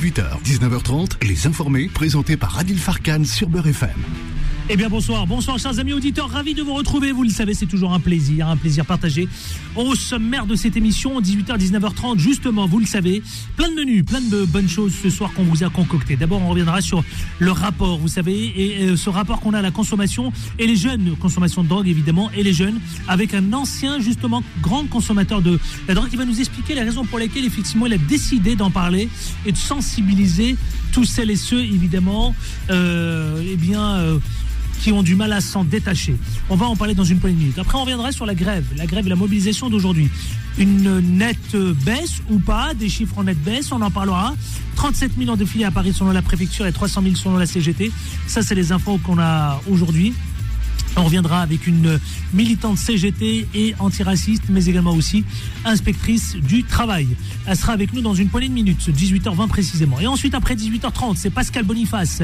18h, 19h30, Les Informés, présentés par Adil Farkan sur Beurre FM. Eh bien bonsoir, bonsoir chers amis auditeurs, ravi de vous retrouver. Vous le savez, c'est toujours un plaisir, un plaisir partagé. Au sommaire de cette émission, 18h, 19h30, justement, vous le savez, plein de menus, plein de bonnes choses ce soir qu'on vous a concocté. D'abord, on reviendra sur le rapport, vous savez, et euh, ce rapport qu'on a à la consommation et les jeunes, consommation de drogue évidemment, et les jeunes, avec un ancien, justement, grand consommateur de la drogue qui va nous expliquer les raisons pour lesquelles, effectivement, il a décidé d'en parler et de sensibiliser tous celles et ceux, évidemment, euh, eh bien, euh, qui ont du mal à s'en détacher. On va en parler dans une poignée de minutes. Après, on reviendra sur la grève, la grève et la mobilisation d'aujourd'hui. Une nette baisse ou pas, des chiffres en nette baisse, on en parlera. 37 000 en défilé à Paris selon la préfecture et 300 000 selon la CGT. Ça, c'est les infos qu'on a aujourd'hui. On reviendra avec une militante CGT et antiraciste, mais également aussi inspectrice du travail. Elle sera avec nous dans une poignée de minutes, 18h20 précisément. Et ensuite, après 18h30, c'est Pascal Boniface,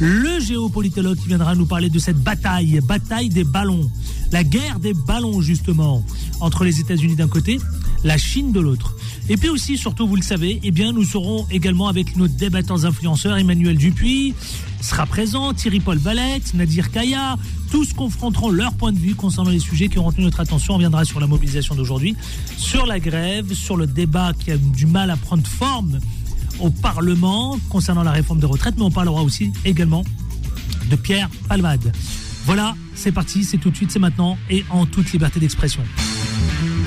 le géopolitologue qui viendra nous parler de cette bataille, bataille des ballons, la guerre des ballons justement, entre les États-Unis d'un côté, la Chine de l'autre. Et puis aussi, surtout, vous le savez, eh bien, nous serons également avec nos débattants influenceurs, Emmanuel Dupuis sera présent, Thierry Paul Valette, Nadir Kaya, tous confronteront leur point de vue concernant les sujets qui ont retenu notre attention. On viendra sur la mobilisation d'aujourd'hui, sur la grève, sur le débat qui a du mal à prendre forme au Parlement concernant la réforme des retraites, mais on parlera aussi également de Pierre Palmade. Voilà, c'est parti, c'est tout de suite, c'est maintenant et en toute liberté d'expression.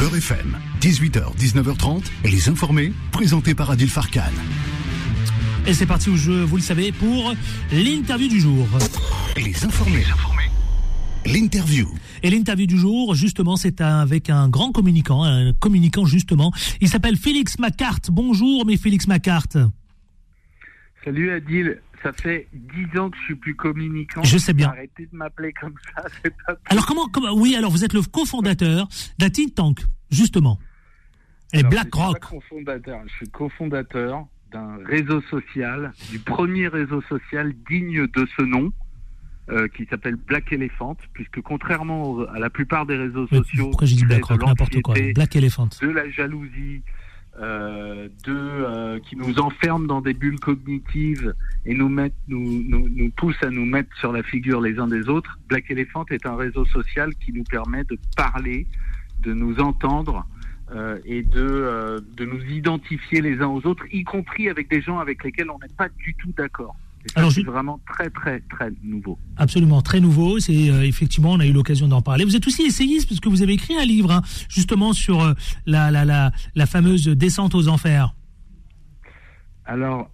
Beurre FM, 18h, 19h30, et les informés, présentés par Adil Farkan. Et c'est parti où je, vous le savez, pour l'interview du jour. Les informés. L'interview. Et l'interview du jour, justement, c'est avec un grand communicant, un communicant justement. Il s'appelle Félix Macart. Bonjour, mais Félix Macart. Salut Adil, ça fait dix ans que je suis plus communicant. Je sais bien. Arrêtez de m'appeler comme ça, c'est pas Alors comment, comment Oui, alors vous êtes le cofondateur d'un think tank, justement. Et BlackRock. Je suis cofondateur, d'un réseau social, du premier réseau social digne de ce nom, euh, qui s'appelle Black Elephant, puisque contrairement au- à la plupart des réseaux Mais sociaux, Pourquoi j'ai dit BlackRock de N'importe quoi. Black Elephant. de la jalousie, euh, de euh, qui nous enferment dans des bulles cognitives et nous mettent, nous, nous, nous poussent à nous mettre sur la figure les uns des autres. Black Elephant est un réseau social qui nous permet de parler, de nous entendre euh, et de, euh, de nous identifier les uns aux autres, y compris avec des gens avec lesquels on n'est pas du tout d'accord. Alors, c'est je- vraiment très très très nouveau. Absolument, très nouveau. C'est euh, effectivement, on a eu l'occasion d'en parler. Vous êtes aussi essayiste parce que vous avez écrit un livre hein, justement sur euh, la, la, la, la fameuse descente aux enfers. Alors,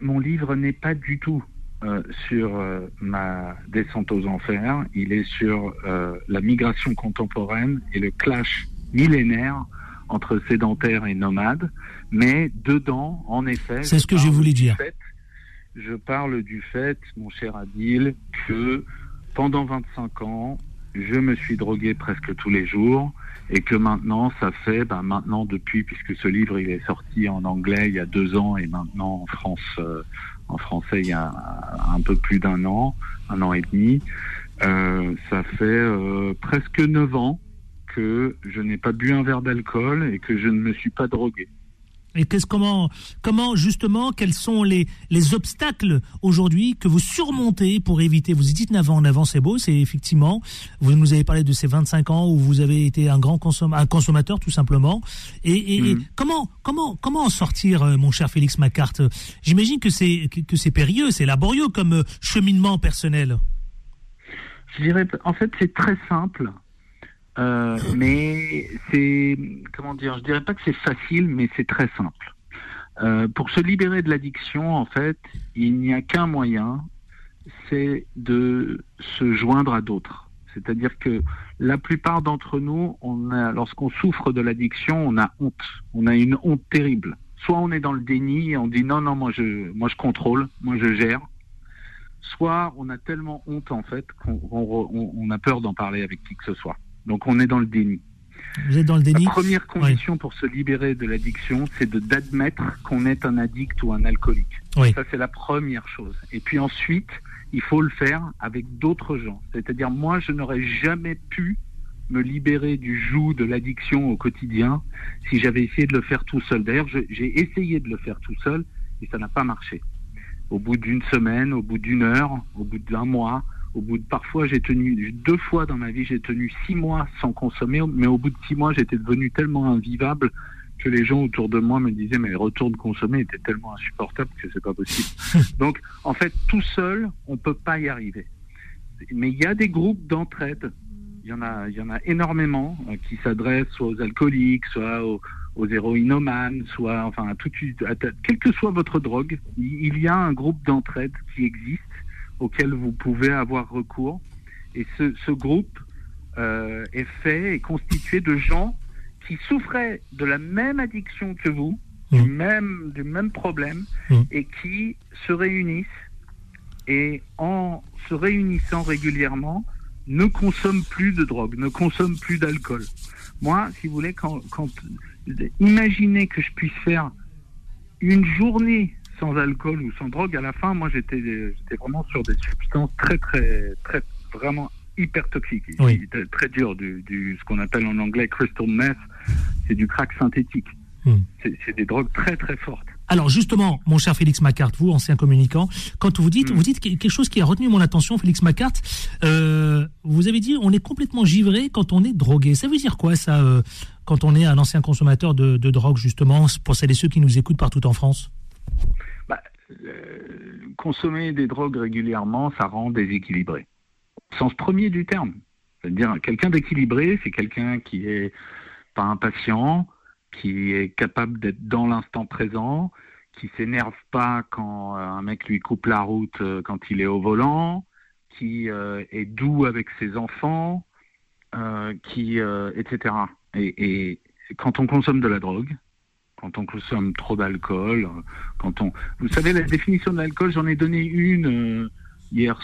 mon livre n'est pas du tout euh, sur euh, ma descente aux enfers. Il est sur euh, la migration contemporaine et le clash millénaire entre sédentaires et nomades. Mais dedans, en effet, C'est je ce que voulu du dire. fait- je parle du fait, mon cher Adil, que pendant 25 ans, je me suis drogué presque tous les jours et que maintenant, ça fait, ben maintenant depuis, puisque ce livre il est sorti en anglais il y a deux ans et maintenant en France, euh, en français il y a un peu plus d'un an, un an et demi, euh, ça fait euh, presque neuf ans que je n'ai pas bu un verre d'alcool et que je ne me suis pas drogué. Et qu'est-ce comment comment justement quels sont les les obstacles aujourd'hui que vous surmontez pour éviter? Vous dites en avant en avant c'est beau c'est effectivement vous nous avez parlé de ces 25 ans où vous avez été un grand consom- un consommateur tout simplement. Et, et- et Mhm. comment comment comment en sortir euh, mon cher Félix Macart j'imagine que c'est que, que c'est périlleux c'est laborieux comme euh, cheminement personnel. Je dirais, en fait, c'est très simple, euh, mais c'est, comment dire, je dirais pas que c'est facile, mais c'est très simple. Euh, pour se libérer de l'addiction, en fait, il n'y a qu'un moyen, c'est de se joindre à d'autres. C'est-à-dire que la plupart d'entre nous, on a, lorsqu'on souffre de l'addiction, on a honte. On a une honte terrible. Soit on est dans le déni et on dit non, non, moi je, moi je contrôle, moi je gère soit on a tellement honte en fait qu'on on- on- on a peur d'en parler avec qui que ce soit. Donc on est dans le déni. vous êtes dans le La déni première condition pour se libérer de l'addiction, c'est de d'admettre qu'on est un addict ou un alcoolique. Oui. Ça c'est la première chose. Et puis ensuite, il faut le faire avec d'autres gens. C'est-à-dire moi, je n'aurais jamais pu me libérer du joug de l'addiction au quotidien si j'avais essayé de le faire tout seul. D'ailleurs, j'ai essayé de le faire tout seul et ça n'a pas marché. Au bout d'une semaine, au bout d'une heure, au bout d'un mois, au bout de parfois j'ai tenu deux fois dans ma vie j'ai tenu six mois sans consommer, mais au bout de six mois j'étais devenu tellement invivable que les gens autour de moi me disaient mais le retour de consommer était tellement insupportable que c'est pas possible. Donc en fait tout seul on peut pas y arriver. Mais il y a des groupes d'entraide. Il y en a, il y en a énormément euh, qui s'adressent soit aux alcooliques, soit aux, aux héroïnomanes, soit enfin à tout, à, quelle que soit votre drogue, il y a un groupe d'entraide qui existe auquel vous pouvez avoir recours. Et ce, ce groupe euh, est fait et constitué de gens qui souffraient de la même addiction que vous, du, Mmh. même, du même problème, Mmh. et qui se réunissent et en se réunissant régulièrement, ne consomment plus de drogue, ne consomment plus d'alcool. Moi, si vous voulez, quand, quand imaginez que je puisse faire une journée sans alcool ou sans drogue, à la fin, moi, j'étais vraiment sur des substances très, très, très, vraiment hyper toxiques, Oui. Très dur, du, du, ce qu'on appelle en anglais crystal meth, c'est du crack synthétique. Hmm. C'est des drogues très, très fortes. Alors justement, mon cher Félix Macart, vous, ancien communicant, quand vous dites, Mm. vous dites quelque chose qui a retenu mon attention, Félix Macart, euh, vous avez dit on est complètement givré quand on est drogué. Ça veut dire quoi ça, euh, quand on est un ancien consommateur de, de drogue, justement, pour celles et ceux qui nous écoutent partout en France? Euh, consommer des drogues régulièrement, ça rend déséquilibré. Sens premier du terme. C'est-à-dire, quelqu'un d'équilibré, c'est quelqu'un qui est pas impatient, qui est capable d'être dans l'instant présent, qui s'énerve pas quand euh, un mec lui coupe la route euh, quand il est au volant, qui est doux avec ses enfants, qui, etc. Et, et quand on consomme de la drogue, quand on consomme trop d'alcool, euh, quand on, vous savez la définition de l'alcool, j'en ai donné une euh, hier,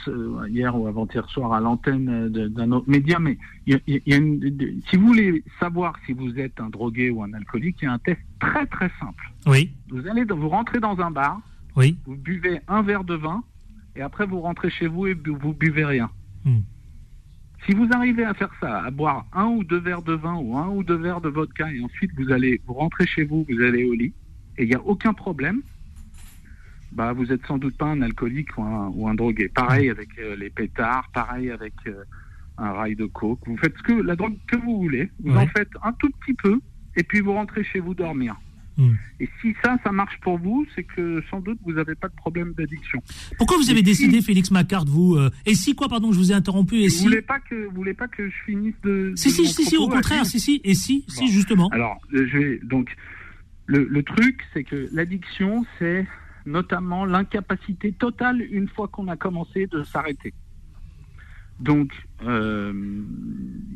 hier ou avant-hier soir à l'antenne euh, d'un autre média, mais il y a, il y a une- si vous voulez savoir si vous êtes un drogué ou un alcoolique, il y a un test très très simple. Oui, Vous allez, dans- vous rentrez dans un bar, oui. vous buvez un verre de vin, et après vous rentrez chez vous et bu- vous buvez rien. Hmm. Si vous arrivez à faire ça, à boire un ou deux verres de vin ou un ou deux verres de vodka, et ensuite vous allez vous rentrez chez vous, vous allez au lit, et il n'y a aucun problème, bah vous êtes sans doute pas un alcoolique ou un, ou un drogué. Pareil avec euh, les pétards, pareil avec euh, un rail de coke. Vous faites ce que la drogue que vous voulez, vous Ouais. en faites un tout petit peu, et puis vous rentrez chez vous dormir. Hmm. Et si ça, ça marche pour vous, c'est que sans doute vous n'avez pas de problème d'addiction. Pourquoi vous avez Et si- décidé, Félix Macart, vous euh, Et si quoi, pardon, je vous ai interrompu Et Vous si voulez pas que vous voulez pas que je finisse de Si, de si, si, si, au contraire, si, si, et si, si, justement. Alors, euh, je vais donc le, le truc, c'est que l'addiction, c'est notamment l'incapacité totale une fois qu'on a commencé de s'arrêter. Donc, euh,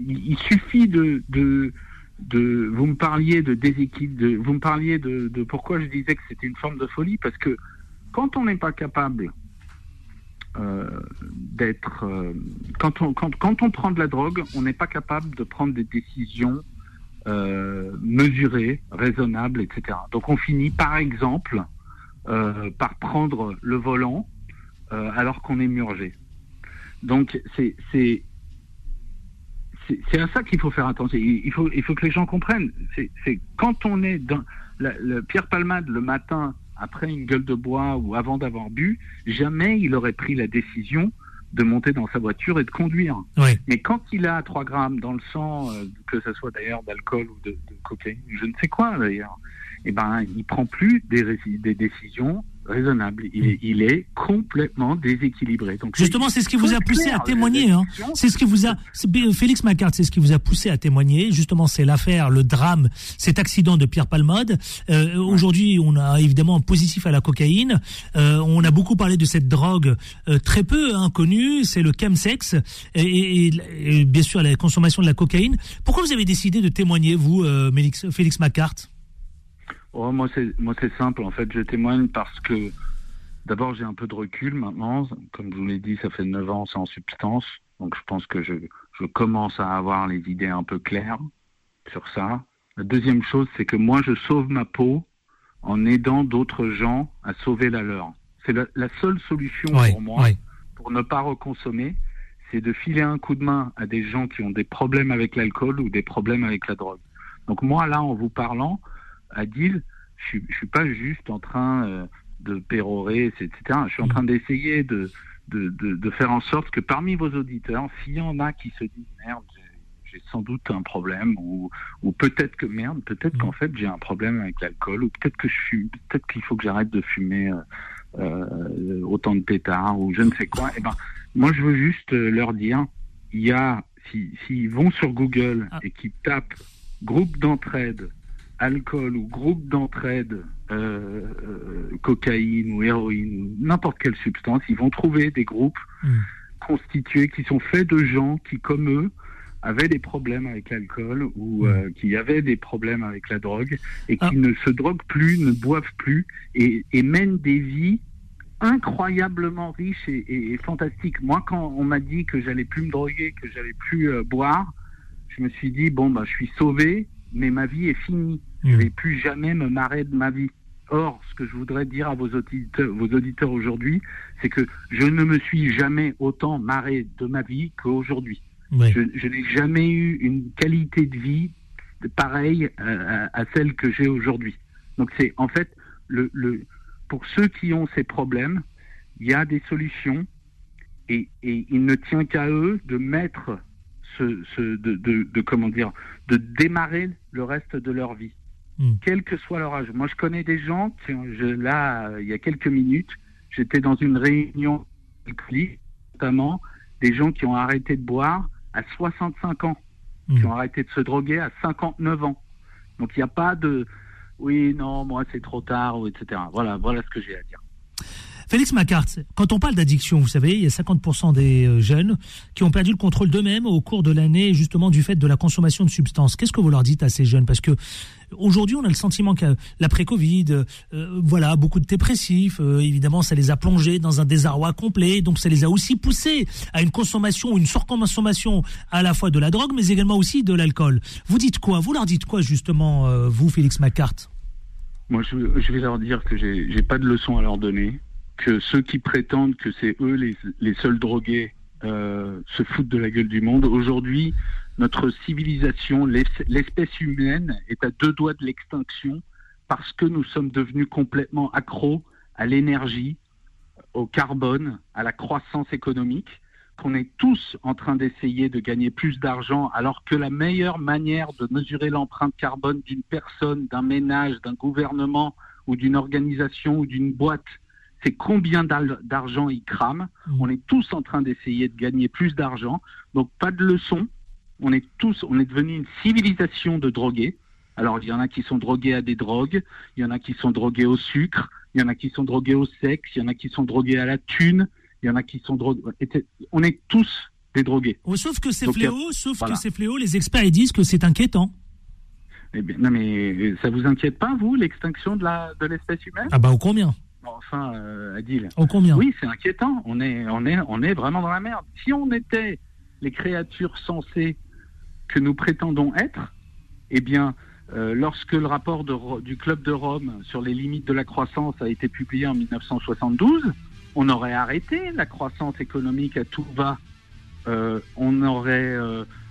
il, il suffit de, de, de, vous me parliez de déséquilibre, vous me parliez de, de pourquoi je disais que c'était une forme de folie, parce que quand on n'est pas capable euh, d'être, euh, quand on quand, quand on prend de la drogue, on n'est pas capable de prendre des décisions euh, mesurées, raisonnables, etc. Donc on finit par exemple euh, par prendre le volant euh, alors qu'on est murgé. Donc c'est c'est à ça qu'il faut faire attention. Il faut il faut que les gens comprennent. C'est quand on est dans la, le Pierre Palmade le matin après une gueule de bois ou avant d'avoir bu, jamais il aurait pris la décision de monter dans sa voiture et de conduire. Oui. Mais quand il a 3 grammes dans le sang, euh, que ce soit d'ailleurs d'alcool ou de, de cocaïne, je ne sais quoi d'ailleurs, eh ben, il prend plus des décisions raisonnables. Il, est- il est complètement déséquilibré. Donc, Justement, c'est ce qui vous a poussé à témoigner. Hein. C'est ce qui vous a, Félix Macart, c'est ce qui vous a poussé à témoigner. Justement, c'est l'affaire, le drame, cet accident de Pierre Palmade. Euh, Aujourd'hui, on a évidemment un positif à la cocaïne. Euh, on a beaucoup parlé de cette drogue euh, très peu hein, connue, c'est le chemsex et, et- bien sûr la consommation de la cocaïne. Pourquoi vous avez décidé de témoigner, vous, Félix, Félix Macart Oh, moi, c'est moi c'est simple. En fait, je témoigne parce que d'abord j'ai un peu de recul maintenant. Comme je vous l'ai dit, ça fait 9 ans sans substance, donc je pense que je, je commence à avoir les idées un peu claires sur ça. La deuxième chose, c'est que moi, je sauve ma peau en aidant d'autres gens à sauver la leur. C'est la, la seule solution pour moi pour ne pas reconsommer, c'est de filer un coup de main à des gens qui ont des problèmes avec l'alcool ou des problèmes avec la drogue. Donc moi, là, en vous parlant, Adil, je je suis pas juste en train euh, de pérorer, etc. Je suis en train d'essayer de, de, de, faire en sorte que parmi vos auditeurs, s'il y en a qui se disent merde, j'ai sans doute un problème, ou, ou peut-être que merde, peut-être qu'en fait j'ai un problème avec l'alcool, ou peut-être que je fume, peut-être qu'il faut que j'arrête de fumer euh, euh, autant de pétards, ou je ne sais quoi. Et eh ben, moi je veux juste leur dire, il y a, s'ils vont sur Google ah. et qu'ils tapent groupe d'entraide alcool ou groupe d'entraide, euh, euh, cocaïne ou héroïne ou n'importe quelle substance, ils vont trouver des groupes hmm. constitués qui sont faits de gens qui, comme eux, avaient des problèmes avec l'alcool ou hmm. euh, qui avaient des problèmes avec la drogue et qui ah. ne se droguent plus, ne boivent plus et, mènent des vies incroyablement riches et, fantastiques. Moi, quand on m'a dit que j'allais plus me droguer, que j'allais plus boire, je me suis dit bon bah je suis sauvé mais ma vie est finie. Je ne vais plus jamais me marrer de ma vie. Or, ce que je voudrais dire à vos auditeurs, vos auditeurs aujourd'hui, c'est que je ne me suis jamais autant marré de ma vie qu'aujourd'hui. Je, n'ai jamais eu une qualité de vie pareille euh, à, celle que j'ai aujourd'hui. Donc c'est en fait le, le, pour ceux qui ont ces problèmes, il y a des solutions et, et il ne tient qu'à eux de mettre de, comment dire, de démarrer le reste de leur vie, hmm. quel que soit leur âge. Moi, je connais des gens je, là, il y a quelques minutes, j'étais dans une réunion notamment des gens qui ont arrêté de boire à 65 ans, qui hmm. ont arrêté de se droguer à 59 ans. Donc il n'y a pas de oui, non, moi c'est trop tard, ou etc. Voilà, voilà ce que j'ai à dire. Félix Macart, quand on parle d'addiction, vous savez, il y a 50% des euh, jeunes qui ont perdu le contrôle d'eux-mêmes au cours de l'année, justement du fait de la consommation de substances. Qu'est-ce que vous leur dites à ces jeunes? Parce que aujourd'hui, on a le sentiment que l'après-Covid, euh, voilà, beaucoup de dépressifs, euh, évidemment, ça les a plongés dans un désarroi complet, donc ça les a aussi poussés à une consommation, une surconsommation à la fois de la drogue, mais également aussi de l'alcool. Vous dites quoi? Vous leur dites quoi, justement, vous, Félix Macart moi, je, vais leur dire que j'ai pas de leçon à leur donner, que ceux qui prétendent que c'est eux les, seuls drogués euh, se foutent de la gueule du monde. Aujourd'hui, notre civilisation, l'espèce humaine est à deux doigts de l'extinction parce que nous sommes devenus complètement accros à l'énergie, au carbone, à la croissance économique, qu'on est tous en train d'essayer de gagner plus d'argent, alors que la meilleure manière de mesurer l'empreinte carbone d'une personne, d'un ménage, d'un gouvernement ou d'une organisation ou d'une boîte, c'est combien d'argent ils crament. Mmh. On est tous en train d'essayer de gagner plus d'argent. Donc pas de leçon. On est tous, on est devenu une civilisation de drogués. Alors il y en a qui sont drogués à des drogues, il y en a qui sont drogués au sucre, il y en a qui sont drogués au sexe, il y en a qui sont drogués à la thune, il y en a qui sont drogués. On est tous des drogués. sauf que c'est fléau, sauf que c'est fléau. Les experts ils disent que c'est inquiétant. Eh bien, non mais ça vous inquiète pas vous l'extinction de la de l'espèce humaine? Ah bah au combien? Enfin, euh, Adil. Oh, combien Oui, c'est inquiétant. On est, on, est, on est vraiment dans la merde. Si on était les créatures sensées que nous prétendons être, eh bien, euh, lorsque le rapport du Club de Rome sur les limites de la croissance a été publié en 1972, on aurait arrêté la croissance économique à tout va. Euh, on, aurait,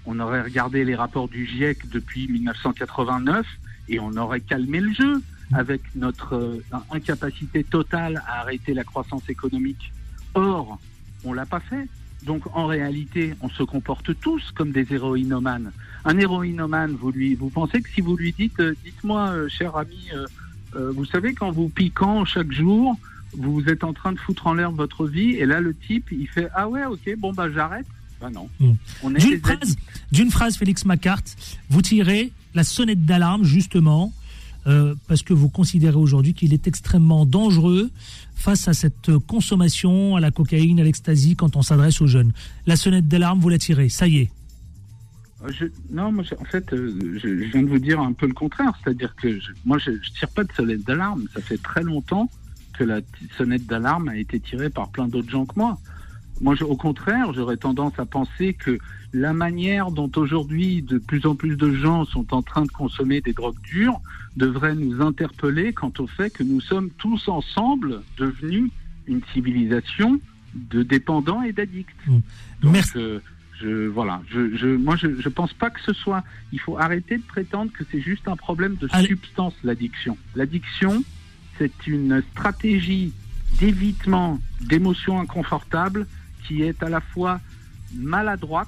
on aurait regardé les rapports du GIEC depuis 1989 et on aurait calmé le jeu avec notre euh, incapacité totale à arrêter la croissance économique. Or, on l'a pas fait. Donc en réalité, on se comporte tous comme des héroïnomanes. Un héroïnomane, vous lui, vous pensez que si vous lui dites, euh, dites-moi, euh, cher ami, vous savez quand vous piquant chaque jour, vous êtes en train de foutre en l'air votre vie, et là le type, il fait ah ouais, ok, bon bah j'arrête. Bah non. Hmm. D'une phrase, d'une phrase, Félix Macart, vous tirez la sonnette d'alarme justement euh, parce que vous considérez aujourd'hui qu'il est extrêmement dangereux face à cette consommation, à la cocaïne, à l'ecstasy, quand on s'adresse aux jeunes. La sonnette d'alarme, vous la tirez, ça y est. Euh, non, moi, en fait, euh, je, viens de vous dire un peu le contraire. C'est-à-dire que moi, je ne tire pas de sonnette d'alarme. Ça fait très longtemps que la sonnette d'alarme a été tirée par plein d'autres gens que moi. Moi, au contraire, j'aurais tendance à penser que la manière dont aujourd'hui de plus en plus de gens sont en train de consommer des drogues dures devrait nous interpeller quant au fait que nous sommes tous ensemble devenus une civilisation de dépendants et d'addicts. Mmh. Merci. Euh, je, voilà, je, je, moi je, je pense pas que ce soit. Il faut arrêter de prétendre que c'est juste un problème de substance l'addiction. L'addiction, c'est une stratégie d'évitement d'émotions inconfortables qui est à la fois maladroite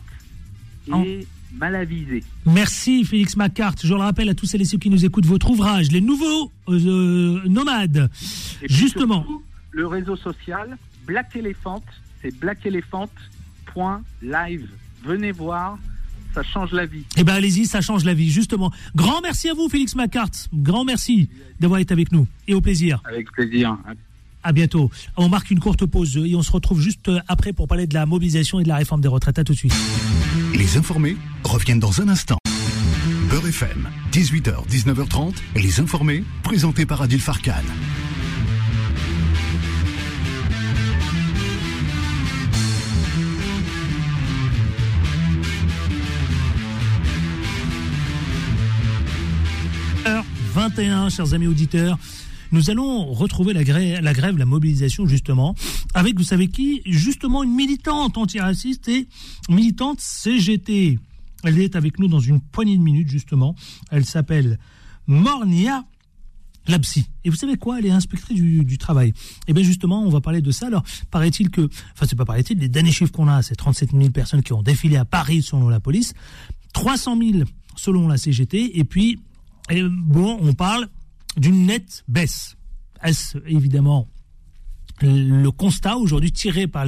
et mal avisée. Merci Félix Macart. Je le rappelle à tous celles et ceux qui nous écoutent votre ouvrage, Les Nouveaux euh, Nomades. Justement. le réseau social Black Elephant, c'est blackelephant.live. Venez voir, ça change la vie. Eh bien, allez-y, ça change la vie, justement. Grand merci à vous, Félix Macart. Grand merci d'avoir été avec nous. Et au plaisir. Avec plaisir. À bientôt. On marque une courte pause et on se retrouve juste après pour parler de la mobilisation et de la réforme des retraites. À tout de suite. Les informés reviennent dans un instant. Beurre FM, 18h, 19h30, et les informés, présentés par Adil Farkan. Heure 21, chers amis auditeurs. Nous allons retrouver la grève, la mobilisation justement, avec vous savez qui? Justement une militante antiraciste et militante CGT. Elle est avec nous dans une poignée de minutes justement. Elle s'appelle Mornia Lapsi. Et vous savez quoi? Elle est inspectrice du, travail. Et eh bien justement, on va parler de ça. Alors, paraît-il que, enfin c'est pas paraît-il, les derniers chiffres qu'on a, c'est 37 000 personnes qui ont défilé à Paris selon la police, 300 000 selon la CGT, et puis, et bon, on parle d'une nette baisse. Est-ce évidemment le constat aujourd'hui tiré par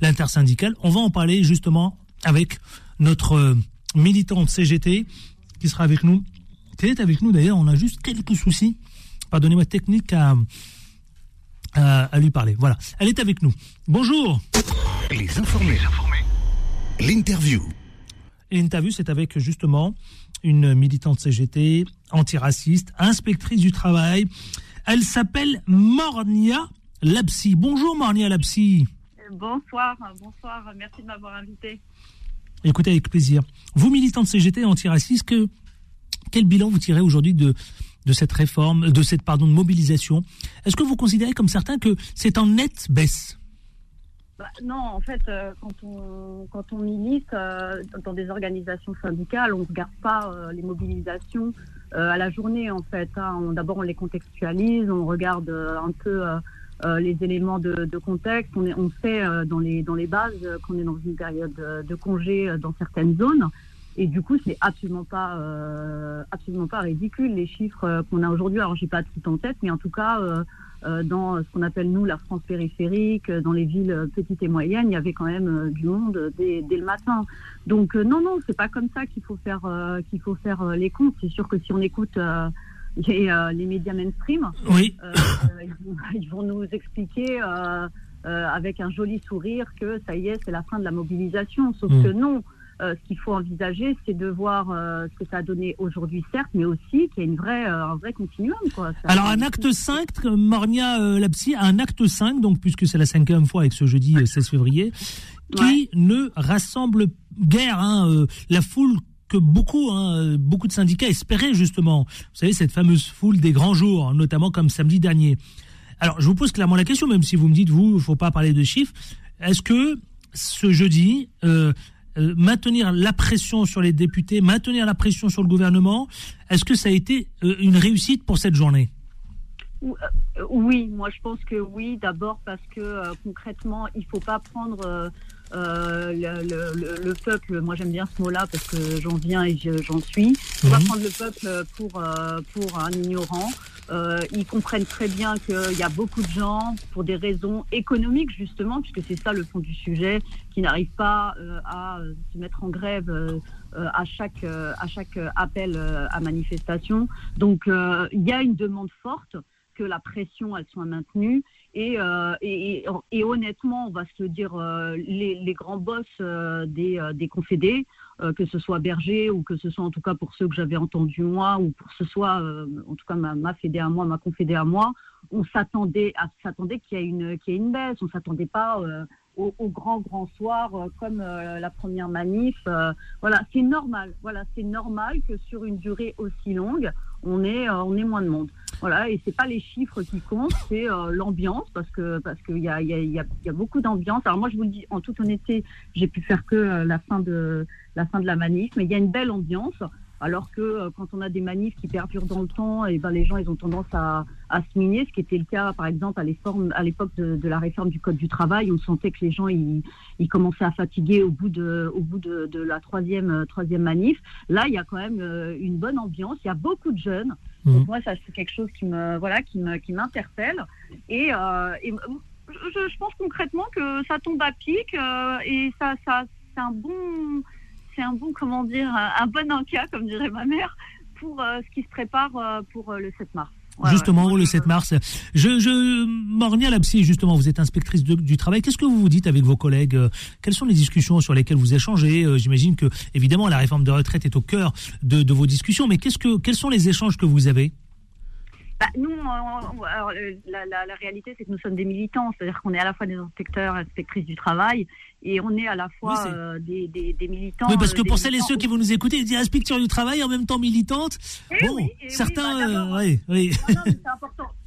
l'intersyndicale? On va en parler justement avec notre euh, militante CGT qui sera avec nous, qui est avec nous d'ailleurs. On a juste quelques soucis, pardonnez-moi, techniques à, à, lui parler. Voilà, elle est avec nous. Bonjour. Les informés. L'interview. L'interview, c'est avec justement une militante CGT, antiraciste, inspectrice du travail. Elle s'appelle Mornia Lapsi. Bonjour Mornia Lapsi. Bonsoir, bonsoir, merci de m'avoir invité. Écoutez avec plaisir. Vous, militante CGT antiraciste, que, quel bilan vous tirez aujourd'hui de, de cette réforme, de cette pardon, de mobilisation? Est-ce que vous considérez comme certains que c'est en nette baisse? Bah, non, en fait, euh, quand, on, quand on milite euh, dans des organisations syndicales, on ne regarde pas euh, les mobilisations à la journée, en fait. Hein. D'abord, on les contextualise, on regarde un peu les éléments de, contexte. On, sait dans, les, dans les bases qu'on est dans une période de congé dans certaines zones. Et du coup, c'est absolument pas, absolument pas ridicule les chiffres qu'on a aujourd'hui. Alors, j'ai pas tout en tête, mais en tout cas, dans ce qu'on appelle nous la France périphérique, euh, dans les villes euh, petites et moyennes, il y avait quand même du monde dès, le matin. Donc non, non, c'est pas comme ça qu'il faut faire qu'il faut faire les comptes. C'est sûr que si on écoute les, les, médias mainstream, oui. ils, vont, nous expliquer avec un joli sourire que ça y est, c'est la fin de la mobilisation. Sauf mm. que non. Euh, ce qu'il faut envisager, c'est de voir euh, ce que ça a donné aujourd'hui, certes, mais aussi qu'il y a une vraie, euh, un vrai continuum. Quoi. Alors, un acte 5, Mornia Lapsi, un acte 5, donc, puisque c'est la cinquième fois avec ce jeudi 16 février, qui ne rassemble guère hein, la foule que beaucoup, hein, beaucoup de syndicats espéraient justement. Vous savez, cette fameuse foule des grands jours, notamment comme samedi dernier. Alors, je vous pose clairement la question, même si vous me dites, vous, il ne faut pas parler de chiffres. Est-ce que ce jeudi, euh, maintenir la pression sur les députés, maintenir la pression sur le gouvernement. Est-ce que ça a été euh, une réussite pour cette journée? Euh, oui, moi je pense que oui. D'abord parce que concrètement, il faut pas prendre le, peuple. Moi j'aime bien ce mot-là parce que j'en viens et j'en suis. Il faut pas mhm. prendre le peuple pour pour un ignorant. Euh, ils comprennent très bien qu'il y a beaucoup de gens, pour des raisons économiques justement, puisque c'est ça le fond du sujet, qui n'arrivent pas euh, à se mettre en grève euh, à chaque à chaque appel à manifestation. Donc il y a une demande forte que la pression elle soit maintenue et, et, et, honnêtement on va se dire les, les, grands boss des, des confédés euh, que ce soit Berger ou que ce soit en tout cas pour ceux que j'avais entendus moi ou pour ce soit euh, en tout cas ma, ma à moi, ma confédé à moi, on s'attendait à s'attendait qu'il y ait une qu'il y ait une baisse, on s'attendait pas euh, au, grand grand soir comme la première manif. voilà, c'est normal. Voilà, c'est normal que sur une durée aussi longue, on ait on ait moins de monde. Voilà, et c'est pas les chiffres qui comptent, c'est l'ambiance parce que parce qu'il y a, y, a, y a beaucoup d'ambiance. Alors moi je vous le dis en toute honnêteté, j'ai pu faire que la fin de la fin de la manif, mais il y a une belle ambiance. Alors que euh, quand on a des manifs qui perdurent dans le temps, et eh ben les gens ils ont tendance à, à se miner, ce qui était le cas par exemple à l'époque de, de, la réforme du code du travail, on sentait que les gens ils, ils commençaient à fatiguer au bout de au bout de, de la troisième euh, troisième manif. Là il y a quand même euh, une bonne ambiance, il y a beaucoup de jeunes. Mmh. Donc moi ça c'est quelque chose qui me voilà qui me qui m'interpelle et, et je, je, pense concrètement que ça tombe à pic et ça ça c'est un bon c'est un bon, comment dire, un bon encas, comme dirait ma mère, pour euh, ce qui se prépare euh, pour euh, le 7 mars. justement, le 7 mars. Je, je Mornia Lapsi, justement, vous êtes inspectrice du travail. Qu'est-ce que vous vous dites avec vos collègues? Quelles sont les discussions sur lesquelles vous échangez? J'imagine que, évidemment, la réforme de retraite est au cœur de, de vos discussions, mais qu'est-ce que, quels sont les échanges que vous avez? Bah, nous, alors, la, la, la, réalité, c'est que nous sommes des militants, c'est-à-dire qu'on est à la fois des inspecteurs, inspectrices du travail, et on est à la fois euh, des, des, des, militants. Oui, parce que euh, pour celles et ceux qui vont nous écouter, dire inspecteur du travail en même temps militante. Eh bon, oui, certains, bah, oui, oui.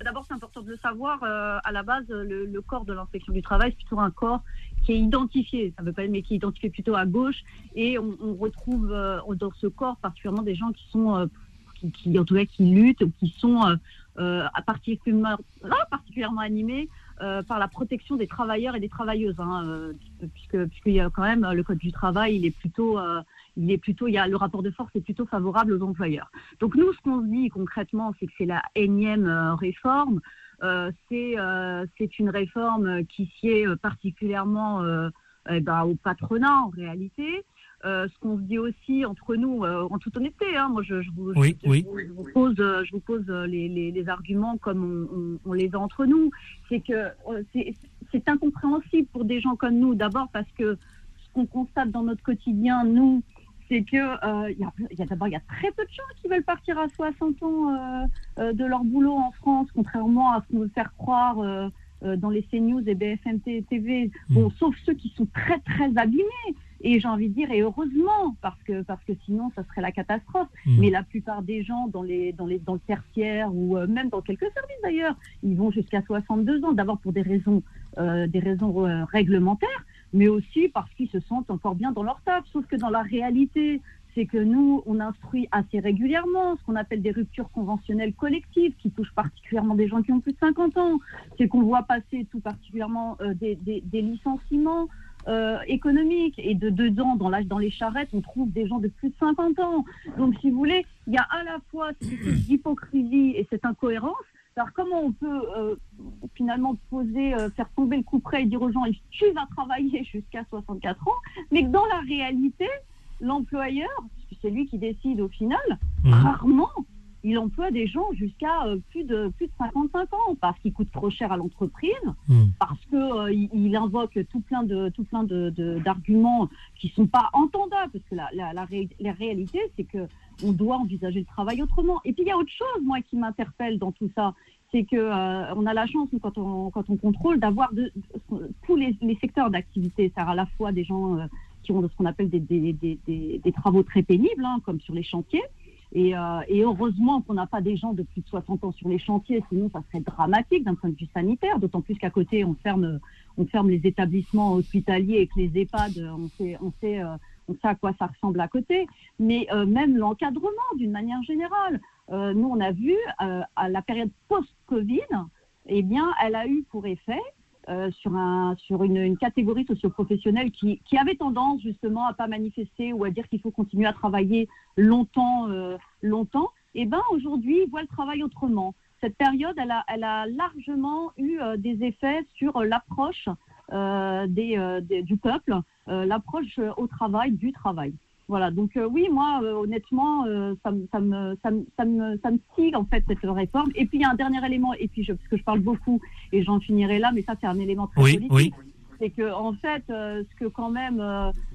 D'abord, c'est important de le savoir. Euh, à la base, le, le corps de l'inspection du travail, c'est plutôt un corps qui est identifié. Ça ne veut pas dire, mais qui est identifié plutôt à gauche. Et on, on retrouve dans ce corps particulièrement des gens qui sont, qui, qui, en tout cas, qui luttent, qui sont euh, particulièrement, particulièrement animé euh, par la protection des travailleurs et des travailleuses, hein, euh, puisque puisqu'il y a quand même le code du travail, il est plutôt euh, il est plutôt, il y a le rapport de force est plutôt favorable aux employeurs. Donc nous, ce qu'on se dit concrètement, c'est que c'est la énième réforme. Euh, c'est euh, c'est une réforme qui sied particulièrement eh ben, au patronat en réalité. Euh, ce qu'on se dit aussi entre nous, euh, en toute honnêteté, hein, moi je, je, vous, oui, je, oui. je, vous, pose, je vous pose les, les, les arguments comme on, on, on, les a entre nous. C'est que euh, c'est incompréhensible pour des gens comme nous, d'abord parce que ce qu'on constate dans notre quotidien, nous, c'est que euh, y a, y a d'abord il y a très peu de gens qui veulent partir à 60 ans euh, euh, de leur boulot en France, contrairement à ce qu'on veut faire croire euh, dans les CNews et BFM TV. Bon, mmh. sauf ceux qui sont très très abîmés. Et j'ai envie de dire, et heureusement, parce que, parce que sinon, ça serait la catastrophe. Mmh. Mais la plupart des gens dans, les, dans, les, dans le tertiaire ou euh, même dans quelques services d'ailleurs, ils vont jusqu'à 62 ans, d'abord pour des raisons, euh, des raisons euh, réglementaires, mais aussi parce qu'ils se sentent encore bien dans leur taf. Sauf que dans la réalité, c'est que nous, on instruit assez régulièrement ce qu'on appelle des ruptures conventionnelles collectives qui touchent particulièrement des gens qui ont plus de 50 ans. C'est qu'on voit passer tout particulièrement euh, des, des, des licenciements euh, économique. Et de dedans, dans, la, dans les charrettes, on trouve des gens de plus de 50 ans. Donc, si vous voulez, il y a à la fois cette hypocrisie et cette incohérence. Alors, comment on peut euh, finalement poser, euh, faire tomber le coup près et dire aux gens, tu vas travailler jusqu'à 64 ans, mais que dans la réalité, l'employeur, c'est lui qui décide au final, mmh. rarement il emploie des gens jusqu'à euh, plus de plus de 55 ans parce qu'il coûte trop cher à l'entreprise, mmh. parce que euh, il, invoque tout plein de tout plein de, de, d'arguments qui sont pas entendables parce que la, la, la, ré, la réalité c'est que on doit envisager le travail autrement. Et puis il y a autre chose moi qui m'interpelle dans tout ça, c'est que euh, on a la chance quand on quand on contrôle d'avoir de, de, tous les, les secteurs d'activité, c'est à la fois des gens qui ont ce qu'on appelle des, des, des, des, travaux très pénibles, hein, comme sur les chantiers. Et, euh, et heureusement qu'on n'a pas des gens de plus de 60 ans sur les chantiers, sinon ça serait dramatique d'un point de vue sanitaire, d'autant plus qu'à côté on ferme, on ferme les établissements hospitaliers et que les EHPAD, on sait, on sait, euh, on sait à quoi ça ressemble à côté. Mais euh, même l'encadrement d'une manière générale, euh, nous on a vu euh, à la période post-Covid, eh bien, elle a eu pour effet euh, sur, un, sur une, catégorie socioprofessionnelle qui, qui avait tendance justement à pas manifester ou à dire qu'il faut continuer à travailler longtemps, euh, longtemps, et eh ben aujourd'hui, ils voient le travail autrement. Cette période, elle a, elle a largement eu euh, des effets sur l'approche euh, des, du peuple, l'approche au travail, du travail. Voilà, donc euh, oui, moi, euh, honnêtement, euh, ça, me, ça, me, ça, me, ça, me, ça me tire en fait cette réforme. Et puis il y a un dernier élément, et puis je, parce que je parle beaucoup et j'en finirai là, mais ça c'est un élément très oui, politique. Oui. C'est que en fait, euh, ce que quand même